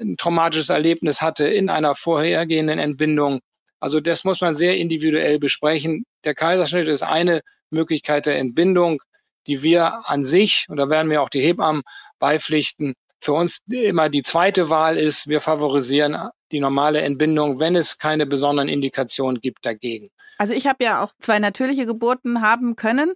ein traumatisches Erlebnis hatte in einer vorhergehenden Entbindung, also das muss man sehr individuell besprechen. Der Kaiserschnitt ist eine Möglichkeit der Entbindung. die wir an sich, und da werden mir auch die Hebammen beipflichten, für uns immer die zweite Wahl ist, wir favorisieren die normale Entbindung, wenn es keine besonderen Indikationen gibt dagegen. Also ich habe ja auch zwei natürliche Geburten haben können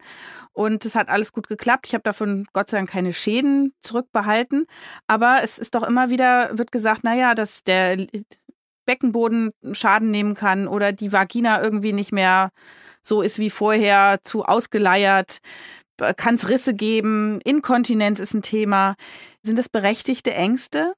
und es hat alles gut geklappt. Ich habe davon Gott sei Dank keine Schäden zurückbehalten, aber es ist doch immer wieder wird gesagt, naja, dass der Beckenboden Schaden nehmen kann oder die Vagina irgendwie nicht mehr so ist wie vorher, zu ausgeleiert, kann es Risse geben, Inkontinenz ist ein Thema. Sind das berechtigte Ängste?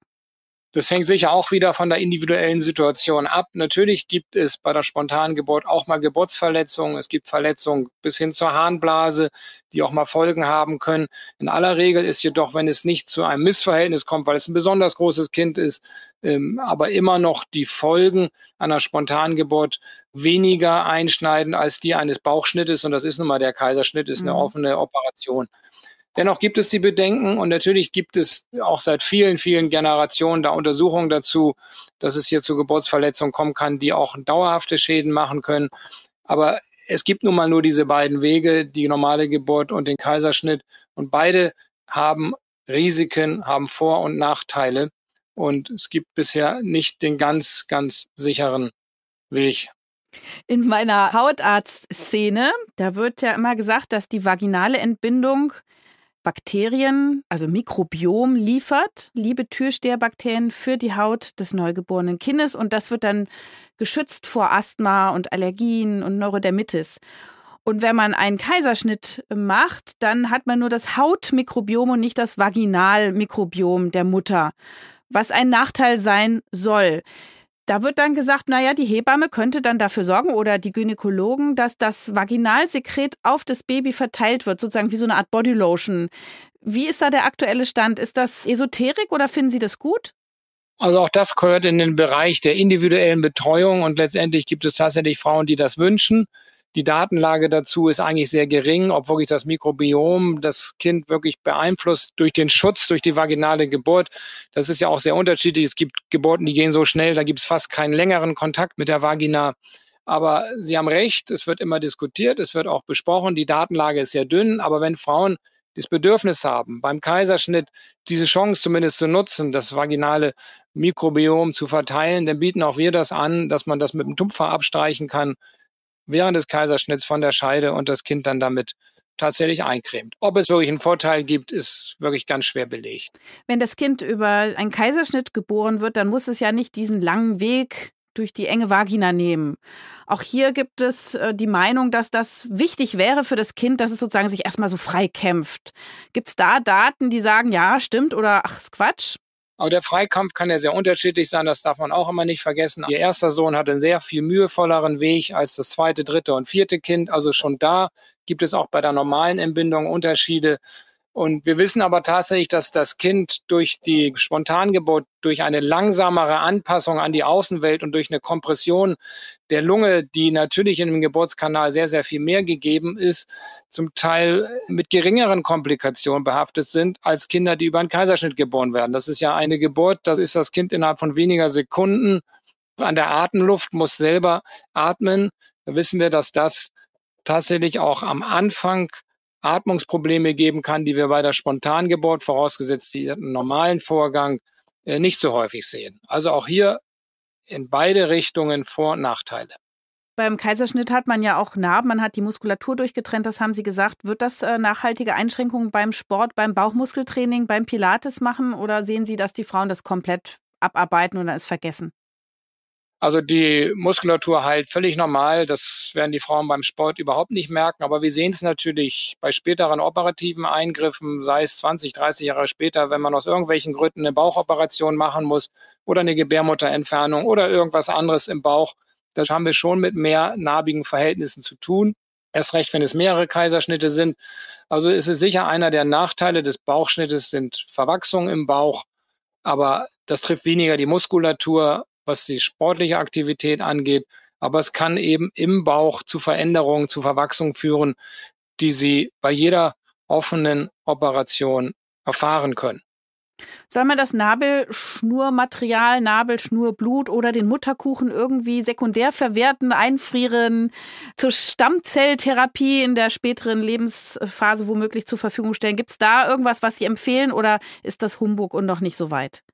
Das hängt sicher auch wieder von der individuellen Situation ab. Natürlich gibt es bei der spontanen Geburt auch mal Geburtsverletzungen. Es gibt Verletzungen bis hin zur Harnblase, die auch mal Folgen haben können. In aller Regel ist jedoch, wenn es nicht zu einem Missverhältnis kommt, weil es ein besonders großes Kind ist, ähm, aber immer noch die Folgen einer spontanen Geburt weniger einschneidend als die eines Bauchschnittes. Und das ist nun mal der Kaiserschnitt, ist eine mhm. offene Operation. Dennoch gibt es die Bedenken und natürlich gibt es auch seit vielen, vielen Generationen da Untersuchungen dazu, dass es hier zu Geburtsverletzungen kommen kann, die auch dauerhafte Schäden machen können. Aber es gibt nun mal nur diese beiden Wege, die normale Geburt und den Kaiserschnitt. Und beide haben Risiken, haben Vor- und Nachteile. Und es gibt bisher nicht den ganz, ganz sicheren Weg. In meiner Hautarztszene, da wird ja immer gesagt, dass die vaginale Entbindung Bakterien, also Mikrobiom liefert, liebe Türsteherbakterien für die Haut des neugeborenen Kindes und das wird dann geschützt vor Asthma und Allergien und Neurodermitis. Und wenn man einen Kaiserschnitt macht, dann hat man nur das Hautmikrobiom und nicht das Vaginalmikrobiom der Mutter, was ein Nachteil sein soll. Da wird dann gesagt, naja, die Hebamme könnte dann dafür sorgen oder die Gynäkologen, dass das Vaginalsekret auf das Baby verteilt wird, sozusagen wie so eine Art Bodylotion. Wie ist da der aktuelle Stand? Ist das Esoterik oder finden Sie das gut? Also auch das gehört in den Bereich der individuellen Betreuung und letztendlich gibt es tatsächlich Frauen, die das wünschen. Die Datenlage dazu ist eigentlich sehr gering, ob wirklich das Mikrobiom das Kind wirklich beeinflusst durch den Schutz, durch die vaginale Geburt. Das ist ja auch sehr unterschiedlich. Es gibt Geburten, die gehen so schnell, da gibt es fast keinen längeren Kontakt mit der Vagina. Aber Sie haben recht, es wird immer diskutiert, es wird auch besprochen. Die Datenlage ist sehr dünn, aber wenn Frauen das Bedürfnis haben, beim Kaiserschnitt diese Chance zumindest zu nutzen, das vaginale Mikrobiom zu verteilen, dann bieten auch wir das an, dass man das mit dem Tupfer abstreichen kann während des Kaiserschnitts von der Scheide und das Kind dann damit tatsächlich eincremt. Ob es wirklich einen Vorteil gibt, ist wirklich ganz schwer belegt. Wenn das Kind über einen Kaiserschnitt geboren wird, dann muss es ja nicht diesen langen Weg durch die enge Vagina nehmen. Auch hier gibt es äh, die Meinung, dass das wichtig wäre für das Kind, dass es sozusagen sich erstmal so frei kämpft. Gibt es da Daten, die sagen, ja, stimmt oder ach, ist Quatsch? Aber der Freikampf kann ja sehr unterschiedlich sein, das darf man auch immer nicht vergessen. Ihr erster Sohn hatte einen sehr viel mühevolleren Weg als das zweite, dritte und vierte Kind. Also schon da gibt es auch bei der normalen Entbindung Unterschiede. Und wir wissen aber tatsächlich, dass das Kind durch die Spontangeburt, durch eine langsamere Anpassung an die Außenwelt und durch eine Kompression der Lunge, die natürlich in dem Geburtskanal sehr, sehr viel mehr gegeben ist, zum Teil mit geringeren Komplikationen behaftet sind als Kinder, die über einen Kaiserschnitt geboren werden. Das ist ja eine Geburt, das ist das Kind innerhalb von weniger Sekunden an der Atemluft, muss selber atmen. Da wissen wir, dass das tatsächlich auch am Anfang Atmungsprobleme geben kann, die wir bei der Spontangeburt, vorausgesetzt die normalen Vorgang, äh, nicht so häufig sehen. Also auch hier in beide Richtungen Vor- und Nachteile. Beim Kaiserschnitt hat man ja auch Narben, man hat die Muskulatur durchgetrennt, das haben Sie gesagt. Wird das äh, nachhaltige Einschränkungen beim Sport, beim Bauchmuskeltraining, beim Pilates machen oder sehen Sie, dass die Frauen das komplett abarbeiten oder es vergessen? Also die Muskulatur heilt völlig normal. Das werden die Frauen beim Sport überhaupt nicht merken. Aber wir sehen es natürlich bei späteren operativen Eingriffen, sei es 20, 30 Jahre später, wenn man aus irgendwelchen Gründen eine Bauchoperation machen muss oder eine Gebärmutterentfernung oder irgendwas anderes im Bauch. Das haben wir schon mit mehr narbigen Verhältnissen zu tun. Erst recht, wenn es mehrere Kaiserschnitte sind. Also ist es sicher einer der Nachteile des Bauchschnittes sind Verwachsungen im Bauch. Aber das trifft weniger die Muskulatur was die sportliche Aktivität angeht. Aber es kann eben im Bauch zu Veränderungen, zu Verwachsungen führen, die Sie bei jeder offenen Operation erfahren können. Soll man das Nabelschnurmaterial, Nabelschnurblut oder den Mutterkuchen irgendwie sekundär verwerten, einfrieren, zur Stammzelltherapie in der späteren Lebensphase womöglich zur Verfügung stellen? Gibt es da irgendwas, was Sie empfehlen oder ist das Humbug und noch nicht so weit?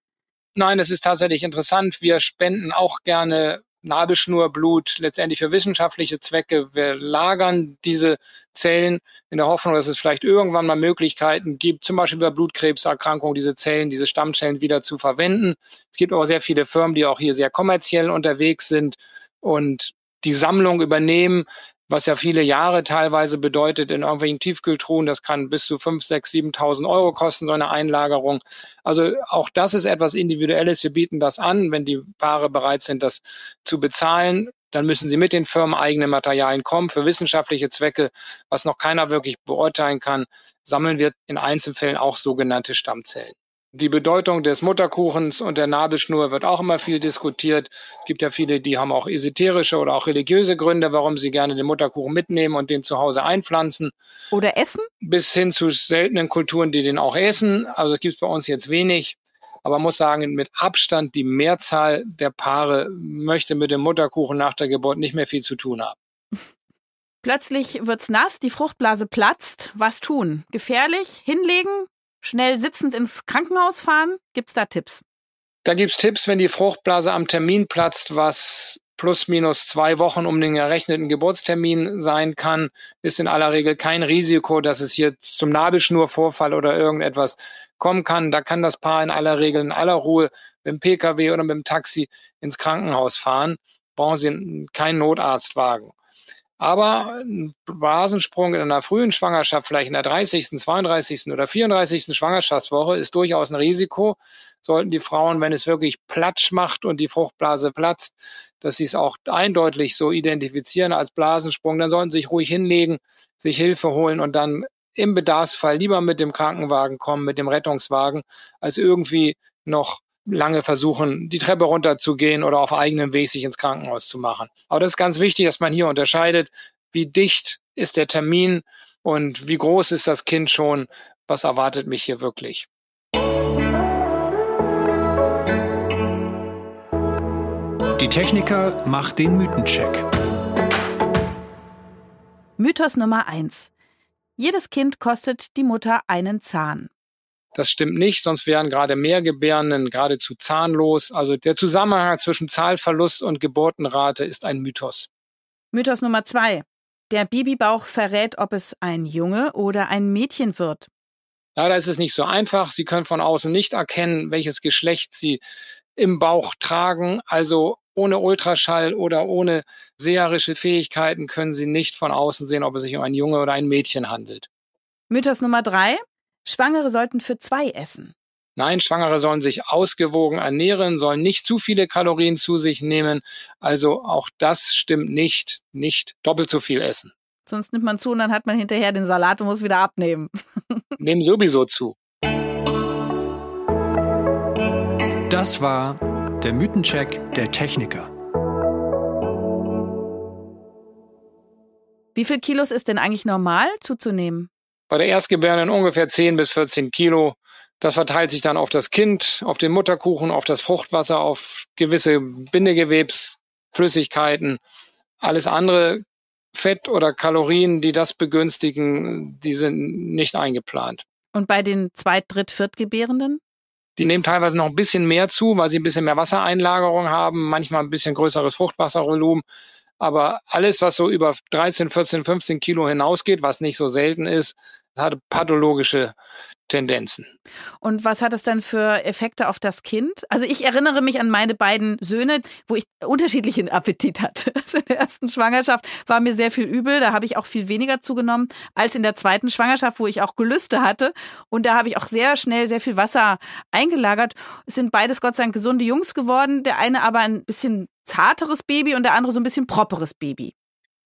Nein, es ist tatsächlich interessant. Wir spenden auch gerne Nabelschnurblut letztendlich für wissenschaftliche Zwecke. Wir lagern diese Zellen in der Hoffnung, dass es vielleicht irgendwann mal Möglichkeiten gibt, zum Beispiel bei Blutkrebserkrankungen, diese Zellen, diese Stammzellen wieder zu verwenden. Es gibt aber sehr viele Firmen, die auch hier sehr kommerziell unterwegs sind und die Sammlung übernehmen was ja viele Jahre teilweise bedeutet in irgendwelchen Tiefkühltruhen. Das kann bis zu fünf, sechs, 7.000 Euro kosten, so eine Einlagerung. Also auch das ist etwas Individuelles. Wir bieten das an. Wenn die Paare bereit sind, das zu bezahlen, dann müssen sie mit den Firmen eigene Materialien kommen. Für wissenschaftliche Zwecke, was noch keiner wirklich beurteilen kann, sammeln wir in Einzelfällen auch sogenannte Stammzellen. Die Bedeutung des Mutterkuchens und der Nabelschnur wird auch immer viel diskutiert. Es gibt ja viele, die haben auch esoterische oder auch religiöse Gründe, warum sie gerne den Mutterkuchen mitnehmen und den zu Hause einpflanzen. Oder essen? Bis hin zu seltenen Kulturen, die den auch essen. Also es gibt bei uns jetzt wenig. Aber man muss sagen, mit Abstand die Mehrzahl der Paare möchte mit dem Mutterkuchen nach der Geburt nicht mehr viel zu tun haben. Plötzlich wird's nass, die Fruchtblase platzt. Was tun? Gefährlich? Hinlegen? Schnell sitzend ins Krankenhaus fahren? Gibt's da Tipps? Da gibt's Tipps, wenn die Fruchtblase am Termin platzt, was plus minus zwei Wochen um den errechneten Geburtstermin sein kann, ist in aller Regel kein Risiko, dass es hier zum Nabelschnurvorfall oder irgendetwas kommen kann. Da kann das Paar in aller Regel in aller Ruhe mit dem Pkw oder mit dem Taxi ins Krankenhaus fahren. Brauchen Sie keinen Notarztwagen. Aber ein Basensprung in einer frühen Schwangerschaft, vielleicht in der 30., 32. oder 34. Schwangerschaftswoche, ist durchaus ein Risiko. Sollten die Frauen, wenn es wirklich Platsch macht und die Fruchtblase platzt, dass sie es auch eindeutig so identifizieren als Blasensprung, dann sollten sie sich ruhig hinlegen, sich Hilfe holen und dann im Bedarfsfall lieber mit dem Krankenwagen kommen, mit dem Rettungswagen, als irgendwie noch lange versuchen, die Treppe runterzugehen oder auf eigenem Weg sich ins Krankenhaus zu machen. Aber das ist ganz wichtig, dass man hier unterscheidet, wie dicht ist der Termin und wie groß ist das Kind schon, was erwartet mich hier wirklich. Die Techniker macht den Mythencheck. Mythos Nummer eins: Jedes Kind kostet die Mutter einen Zahn. Das stimmt nicht, sonst wären gerade mehr Gebärenden geradezu zahnlos. Also der Zusammenhang zwischen Zahlverlust und Geburtenrate ist ein Mythos. Mythos Nummer zwei. Der Babybauch verrät, ob es ein Junge oder ein Mädchen wird. Leider ist es nicht so einfach. Sie können von außen nicht erkennen, welches Geschlecht Sie im Bauch tragen. Also ohne Ultraschall oder ohne seherische Fähigkeiten können Sie nicht von außen sehen, ob es sich um ein Junge oder ein Mädchen handelt. Mythos Nummer drei. Schwangere sollten für zwei essen. Nein, Schwangere sollen sich ausgewogen ernähren, sollen nicht zu viele Kalorien zu sich nehmen. Also auch das stimmt nicht, nicht doppelt so viel essen. Sonst nimmt man zu und dann hat man hinterher den Salat und muss wieder abnehmen. Nehmen sowieso zu. Das war der Mythencheck der Techniker. Wie viel Kilos ist denn eigentlich normal zuzunehmen? Bei der Erstgebärenden ungefähr 10 bis 14 Kilo. Das verteilt sich dann auf das Kind, auf den Mutterkuchen, auf das Fruchtwasser, auf gewisse Bindegewebsflüssigkeiten. Alles andere, Fett oder Kalorien, die das begünstigen, die sind nicht eingeplant. Und bei den Zweit-, Dritt-, Viertgebärenden? Die nehmen teilweise noch ein bisschen mehr zu, weil sie ein bisschen mehr Wassereinlagerung haben, manchmal ein bisschen größeres Fruchtwasservolumen. Aber alles, was so über 13, 14, 15 Kilo hinausgeht, was nicht so selten ist, hat pathologische Tendenzen. Und was hat es dann für Effekte auf das Kind? Also ich erinnere mich an meine beiden Söhne, wo ich unterschiedlichen Appetit hatte. Also in der ersten Schwangerschaft war mir sehr viel übel, da habe ich auch viel weniger zugenommen als in der zweiten Schwangerschaft, wo ich auch Gelüste hatte. Und da habe ich auch sehr schnell sehr viel Wasser eingelagert. Es sind beides Gott sei Dank gesunde Jungs geworden. Der eine aber ein bisschen zarteres Baby und der andere so ein bisschen propperes Baby.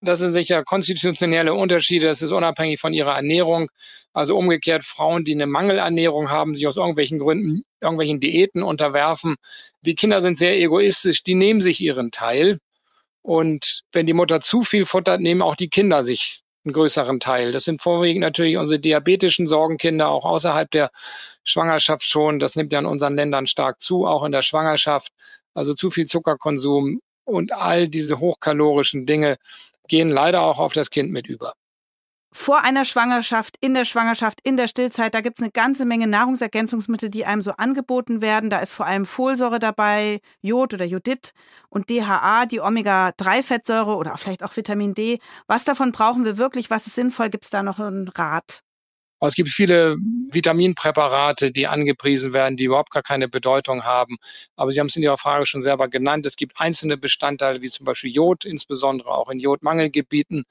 Das sind sicher konstitutionelle Unterschiede. Das ist unabhängig von ihrer Ernährung. Also umgekehrt Frauen, die eine Mangelernährung haben, sich aus irgendwelchen Gründen irgendwelchen Diäten unterwerfen. Die Kinder sind sehr egoistisch. Die nehmen sich ihren Teil. Und wenn die Mutter zu viel futtert, nehmen auch die Kinder sich einen größeren Teil. Das sind vorwiegend natürlich unsere diabetischen Sorgenkinder, auch außerhalb der Schwangerschaft schon. Das nimmt ja in unseren Ländern stark zu, auch in der Schwangerschaft. Also zu viel Zuckerkonsum und all diese hochkalorischen Dinge gehen leider auch auf das Kind mit über vor einer Schwangerschaft, in der Schwangerschaft, in der Stillzeit. Da gibt es eine ganze Menge Nahrungsergänzungsmittel, die einem so angeboten werden. Da ist vor allem Folsäure dabei, Jod oder Jodid und DHA, die Omega-3-Fettsäure oder vielleicht auch Vitamin D. Was davon brauchen wir wirklich? Was ist sinnvoll? Gibt es da noch einen Rat? Es gibt viele Vitaminpräparate, die angepriesen werden, die überhaupt gar keine Bedeutung haben. Aber Sie haben es in Ihrer Frage schon selber genannt. Es gibt einzelne Bestandteile, wie zum Beispiel Jod, insbesondere auch in Jodmangelgebieten,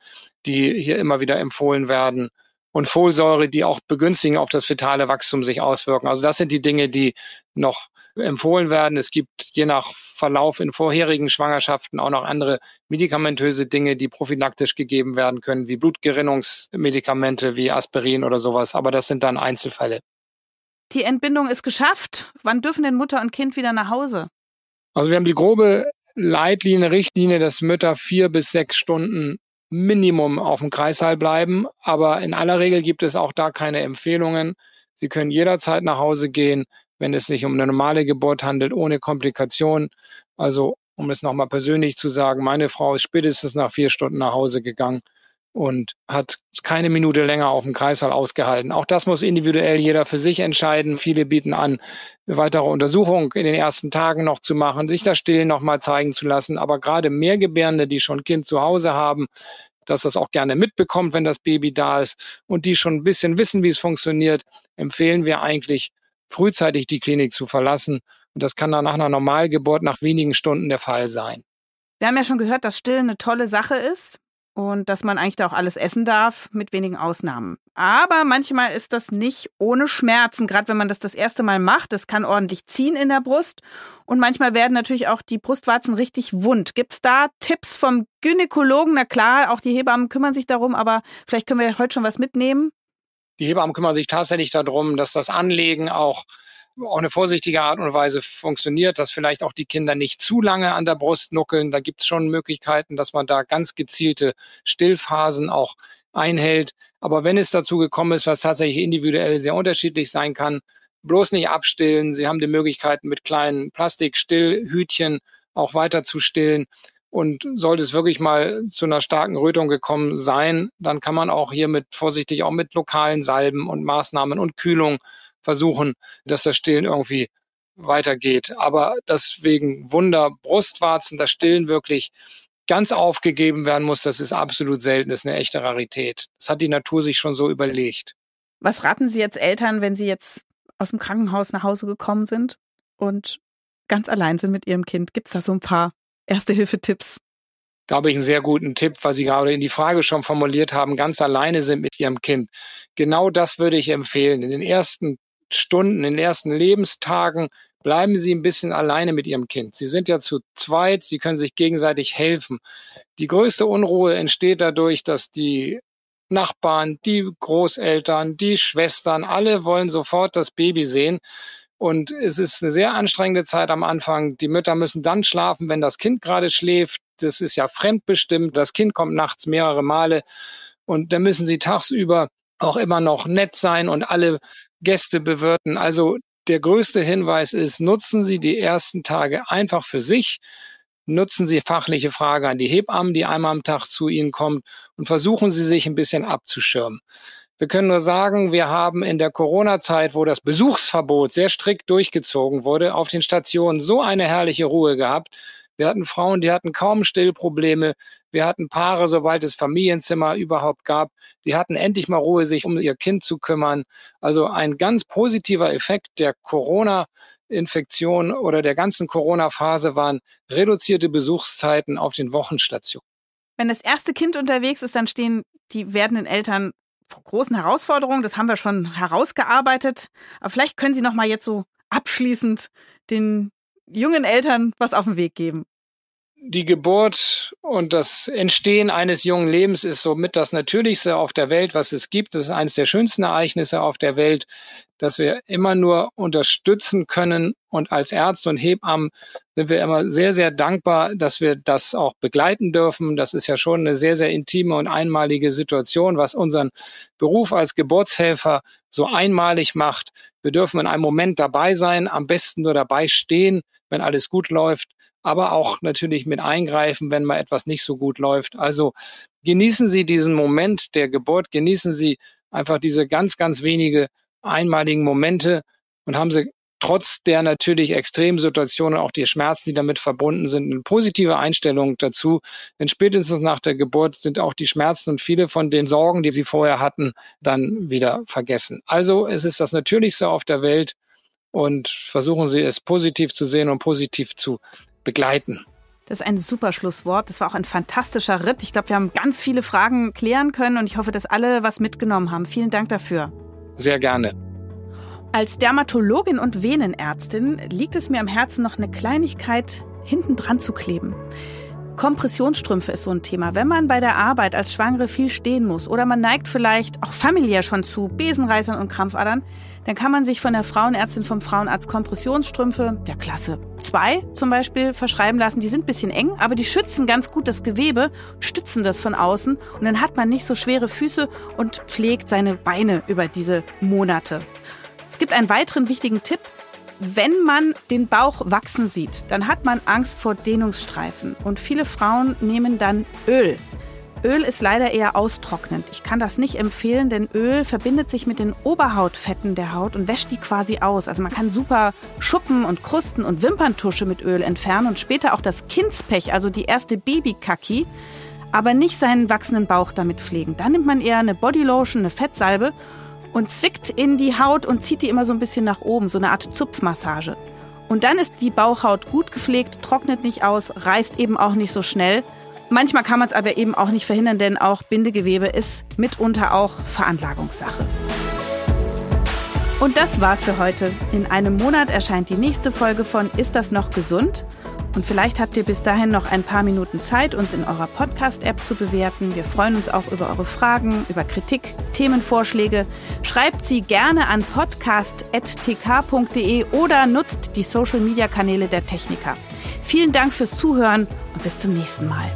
die hier immer wieder empfohlen werden. Und Folsäure, die auch begünstigen auf das fetale Wachstum sich auswirken. Also das sind die Dinge, die noch empfohlen werden. Es gibt je nach Verlauf in vorherigen Schwangerschaften auch noch andere medikamentöse Dinge, die prophylaktisch gegeben werden können, wie Blutgerinnungsmedikamente wie Aspirin oder sowas. Aber das sind dann Einzelfälle. Die Entbindung ist geschafft. Wann dürfen denn Mutter und Kind wieder nach Hause? Also wir haben die grobe Leitlinie, Richtlinie, dass Mütter vier bis sechs Stunden Minimum auf dem Kreissaal bleiben. Aber in aller Regel gibt es auch da keine Empfehlungen. Sie können jederzeit nach Hause gehen wenn es sich um eine normale Geburt handelt, ohne Komplikationen. Also, um es nochmal persönlich zu sagen, meine Frau ist spätestens nach vier Stunden nach Hause gegangen und hat keine Minute länger auf dem Kreißsaal ausgehalten. Auch das muss individuell jeder für sich entscheiden. Viele bieten an, weitere Untersuchung in den ersten Tagen noch zu machen, sich das Stillen nochmal zeigen zu lassen. Aber gerade Mehrgebärende, die schon Kind zu Hause haben, dass das auch gerne mitbekommt, wenn das Baby da ist und die schon ein bisschen wissen, wie es funktioniert, empfehlen wir eigentlich, frühzeitig die Klinik zu verlassen. Und das kann dann nach einer Normalgeburt nach wenigen Stunden der Fall sein. Wir haben ja schon gehört, dass Stillen eine tolle Sache ist und dass man eigentlich da auch alles essen darf, mit wenigen Ausnahmen. Aber manchmal ist das nicht ohne Schmerzen, gerade wenn man das das erste Mal macht. Das kann ordentlich ziehen in der Brust und manchmal werden natürlich auch die Brustwarzen richtig wund. Gibt es da Tipps vom Gynäkologen? Na klar, auch die Hebammen kümmern sich darum, aber vielleicht können wir heute schon was mitnehmen. Die Hebammen kümmern sich tatsächlich darum, dass das Anlegen auch auf eine vorsichtige Art und Weise funktioniert, dass vielleicht auch die Kinder nicht zu lange an der Brust nuckeln. Da gibt es schon Möglichkeiten, dass man da ganz gezielte Stillphasen auch einhält. Aber wenn es dazu gekommen ist, was tatsächlich individuell sehr unterschiedlich sein kann, bloß nicht abstillen. Sie haben die Möglichkeiten mit kleinen Plastikstillhütchen auch weiter zu stillen. Und sollte es wirklich mal zu einer starken Rötung gekommen sein, dann kann man auch hier mit vorsichtig auch mit lokalen Salben und Maßnahmen und Kühlung versuchen, dass das Stillen irgendwie weitergeht. Aber deswegen Wunder Brustwarzen, das Stillen wirklich ganz aufgegeben werden muss, das ist absolut selten, das ist eine echte Rarität. Das hat die Natur sich schon so überlegt. Was raten Sie jetzt Eltern, wenn sie jetzt aus dem Krankenhaus nach Hause gekommen sind und ganz allein sind mit ihrem Kind? Gibt es da so ein paar Erste-Hilfe-Tipps? Da habe ich einen sehr guten Tipp, weil Sie gerade in die Frage schon formuliert haben, ganz alleine sind mit Ihrem Kind. Genau das würde ich empfehlen. In den ersten Stunden, in den ersten Lebenstagen bleiben Sie ein bisschen alleine mit Ihrem Kind. Sie sind ja zu zweit, Sie können sich gegenseitig helfen. Die größte Unruhe entsteht dadurch, dass die Nachbarn, die Großeltern, die Schwestern, alle wollen sofort das Baby sehen. Und es ist eine sehr anstrengende Zeit am Anfang. Die Mütter müssen dann schlafen, wenn das Kind gerade schläft. Das ist ja fremdbestimmt. Das Kind kommt nachts mehrere Male. Und dann müssen sie tagsüber auch immer noch nett sein und alle Gäste bewirten. Also der größte Hinweis ist, nutzen Sie die ersten Tage einfach für sich. Nutzen Sie fachliche Frage an die Hebammen, die einmal am Tag zu Ihnen kommt und versuchen Sie sich ein bisschen abzuschirmen. Wir können nur sagen, wir haben in der Corona-Zeit, wo das Besuchsverbot sehr strikt durchgezogen wurde, auf den Stationen so eine herrliche Ruhe gehabt. Wir hatten Frauen, die hatten kaum Stillprobleme. Wir hatten Paare, sobald es Familienzimmer überhaupt gab, die hatten endlich mal Ruhe, sich um ihr Kind zu kümmern. Also ein ganz positiver Effekt der Corona-Infektion oder der ganzen Corona-Phase waren reduzierte Besuchszeiten auf den Wochenstationen. Wenn das erste Kind unterwegs ist, dann stehen die werdenden Eltern großen Herausforderungen. Das haben wir schon herausgearbeitet. Aber vielleicht können Sie noch mal jetzt so abschließend den jungen Eltern was auf den Weg geben. Die Geburt und das Entstehen eines jungen Lebens ist somit das Natürlichste auf der Welt, was es gibt. Das ist eines der schönsten Ereignisse auf der Welt, dass wir immer nur unterstützen können. Und als Ärzte und Hebammen sind wir immer sehr, sehr dankbar, dass wir das auch begleiten dürfen. Das ist ja schon eine sehr, sehr intime und einmalige Situation, was unseren Beruf als Geburtshelfer so einmalig macht. Wir dürfen in einem Moment dabei sein, am besten nur dabei stehen, wenn alles gut läuft aber auch natürlich mit eingreifen, wenn mal etwas nicht so gut läuft. Also genießen Sie diesen Moment der Geburt, genießen Sie einfach diese ganz, ganz wenige einmaligen Momente und haben Sie trotz der natürlich extremen Situationen, auch die Schmerzen, die damit verbunden sind, eine positive Einstellung dazu. Denn spätestens nach der Geburt sind auch die Schmerzen und viele von den Sorgen, die sie vorher hatten, dann wieder vergessen. Also es ist das Natürlichste auf der Welt und versuchen Sie es positiv zu sehen und positiv zu begleiten. Das ist ein super Schlusswort. Das war auch ein fantastischer Ritt. Ich glaube, wir haben ganz viele Fragen klären können und ich hoffe, dass alle was mitgenommen haben. Vielen Dank dafür. Sehr gerne. Als Dermatologin und Venenärztin liegt es mir am Herzen, noch eine Kleinigkeit hinten dran zu kleben. Kompressionsstrümpfe ist so ein Thema. Wenn man bei der Arbeit als Schwangere viel stehen muss oder man neigt vielleicht auch familiär schon zu Besenreißern und Krampfadern, dann kann man sich von der Frauenärztin vom Frauenarzt Kompressionsstrümpfe der Klasse 2 zum Beispiel verschreiben lassen. Die sind ein bisschen eng, aber die schützen ganz gut das Gewebe, stützen das von außen und dann hat man nicht so schwere Füße und pflegt seine Beine über diese Monate. Es gibt einen weiteren wichtigen Tipp. Wenn man den Bauch wachsen sieht, dann hat man Angst vor Dehnungsstreifen und viele Frauen nehmen dann Öl. Öl ist leider eher austrocknend. Ich kann das nicht empfehlen, denn Öl verbindet sich mit den Oberhautfetten der Haut und wäscht die quasi aus. Also man kann super Schuppen und Krusten und Wimperntusche mit Öl entfernen und später auch das Kindspech, also die erste Babykaki, aber nicht seinen wachsenden Bauch damit pflegen. Dann nimmt man eher eine Bodylotion, eine Fettsalbe und zwickt in die Haut und zieht die immer so ein bisschen nach oben, so eine Art Zupfmassage. Und dann ist die Bauchhaut gut gepflegt, trocknet nicht aus, reißt eben auch nicht so schnell. Manchmal kann man es aber eben auch nicht verhindern, denn auch Bindegewebe ist mitunter auch Veranlagungssache. Und das war's für heute. In einem Monat erscheint die nächste Folge von Ist das noch gesund? Und vielleicht habt ihr bis dahin noch ein paar Minuten Zeit, uns in eurer Podcast-App zu bewerten. Wir freuen uns auch über eure Fragen, über Kritik, Themenvorschläge. Schreibt sie gerne an podcast.tk.de oder nutzt die Social-Media-Kanäle der Techniker. Vielen Dank fürs Zuhören und bis zum nächsten Mal.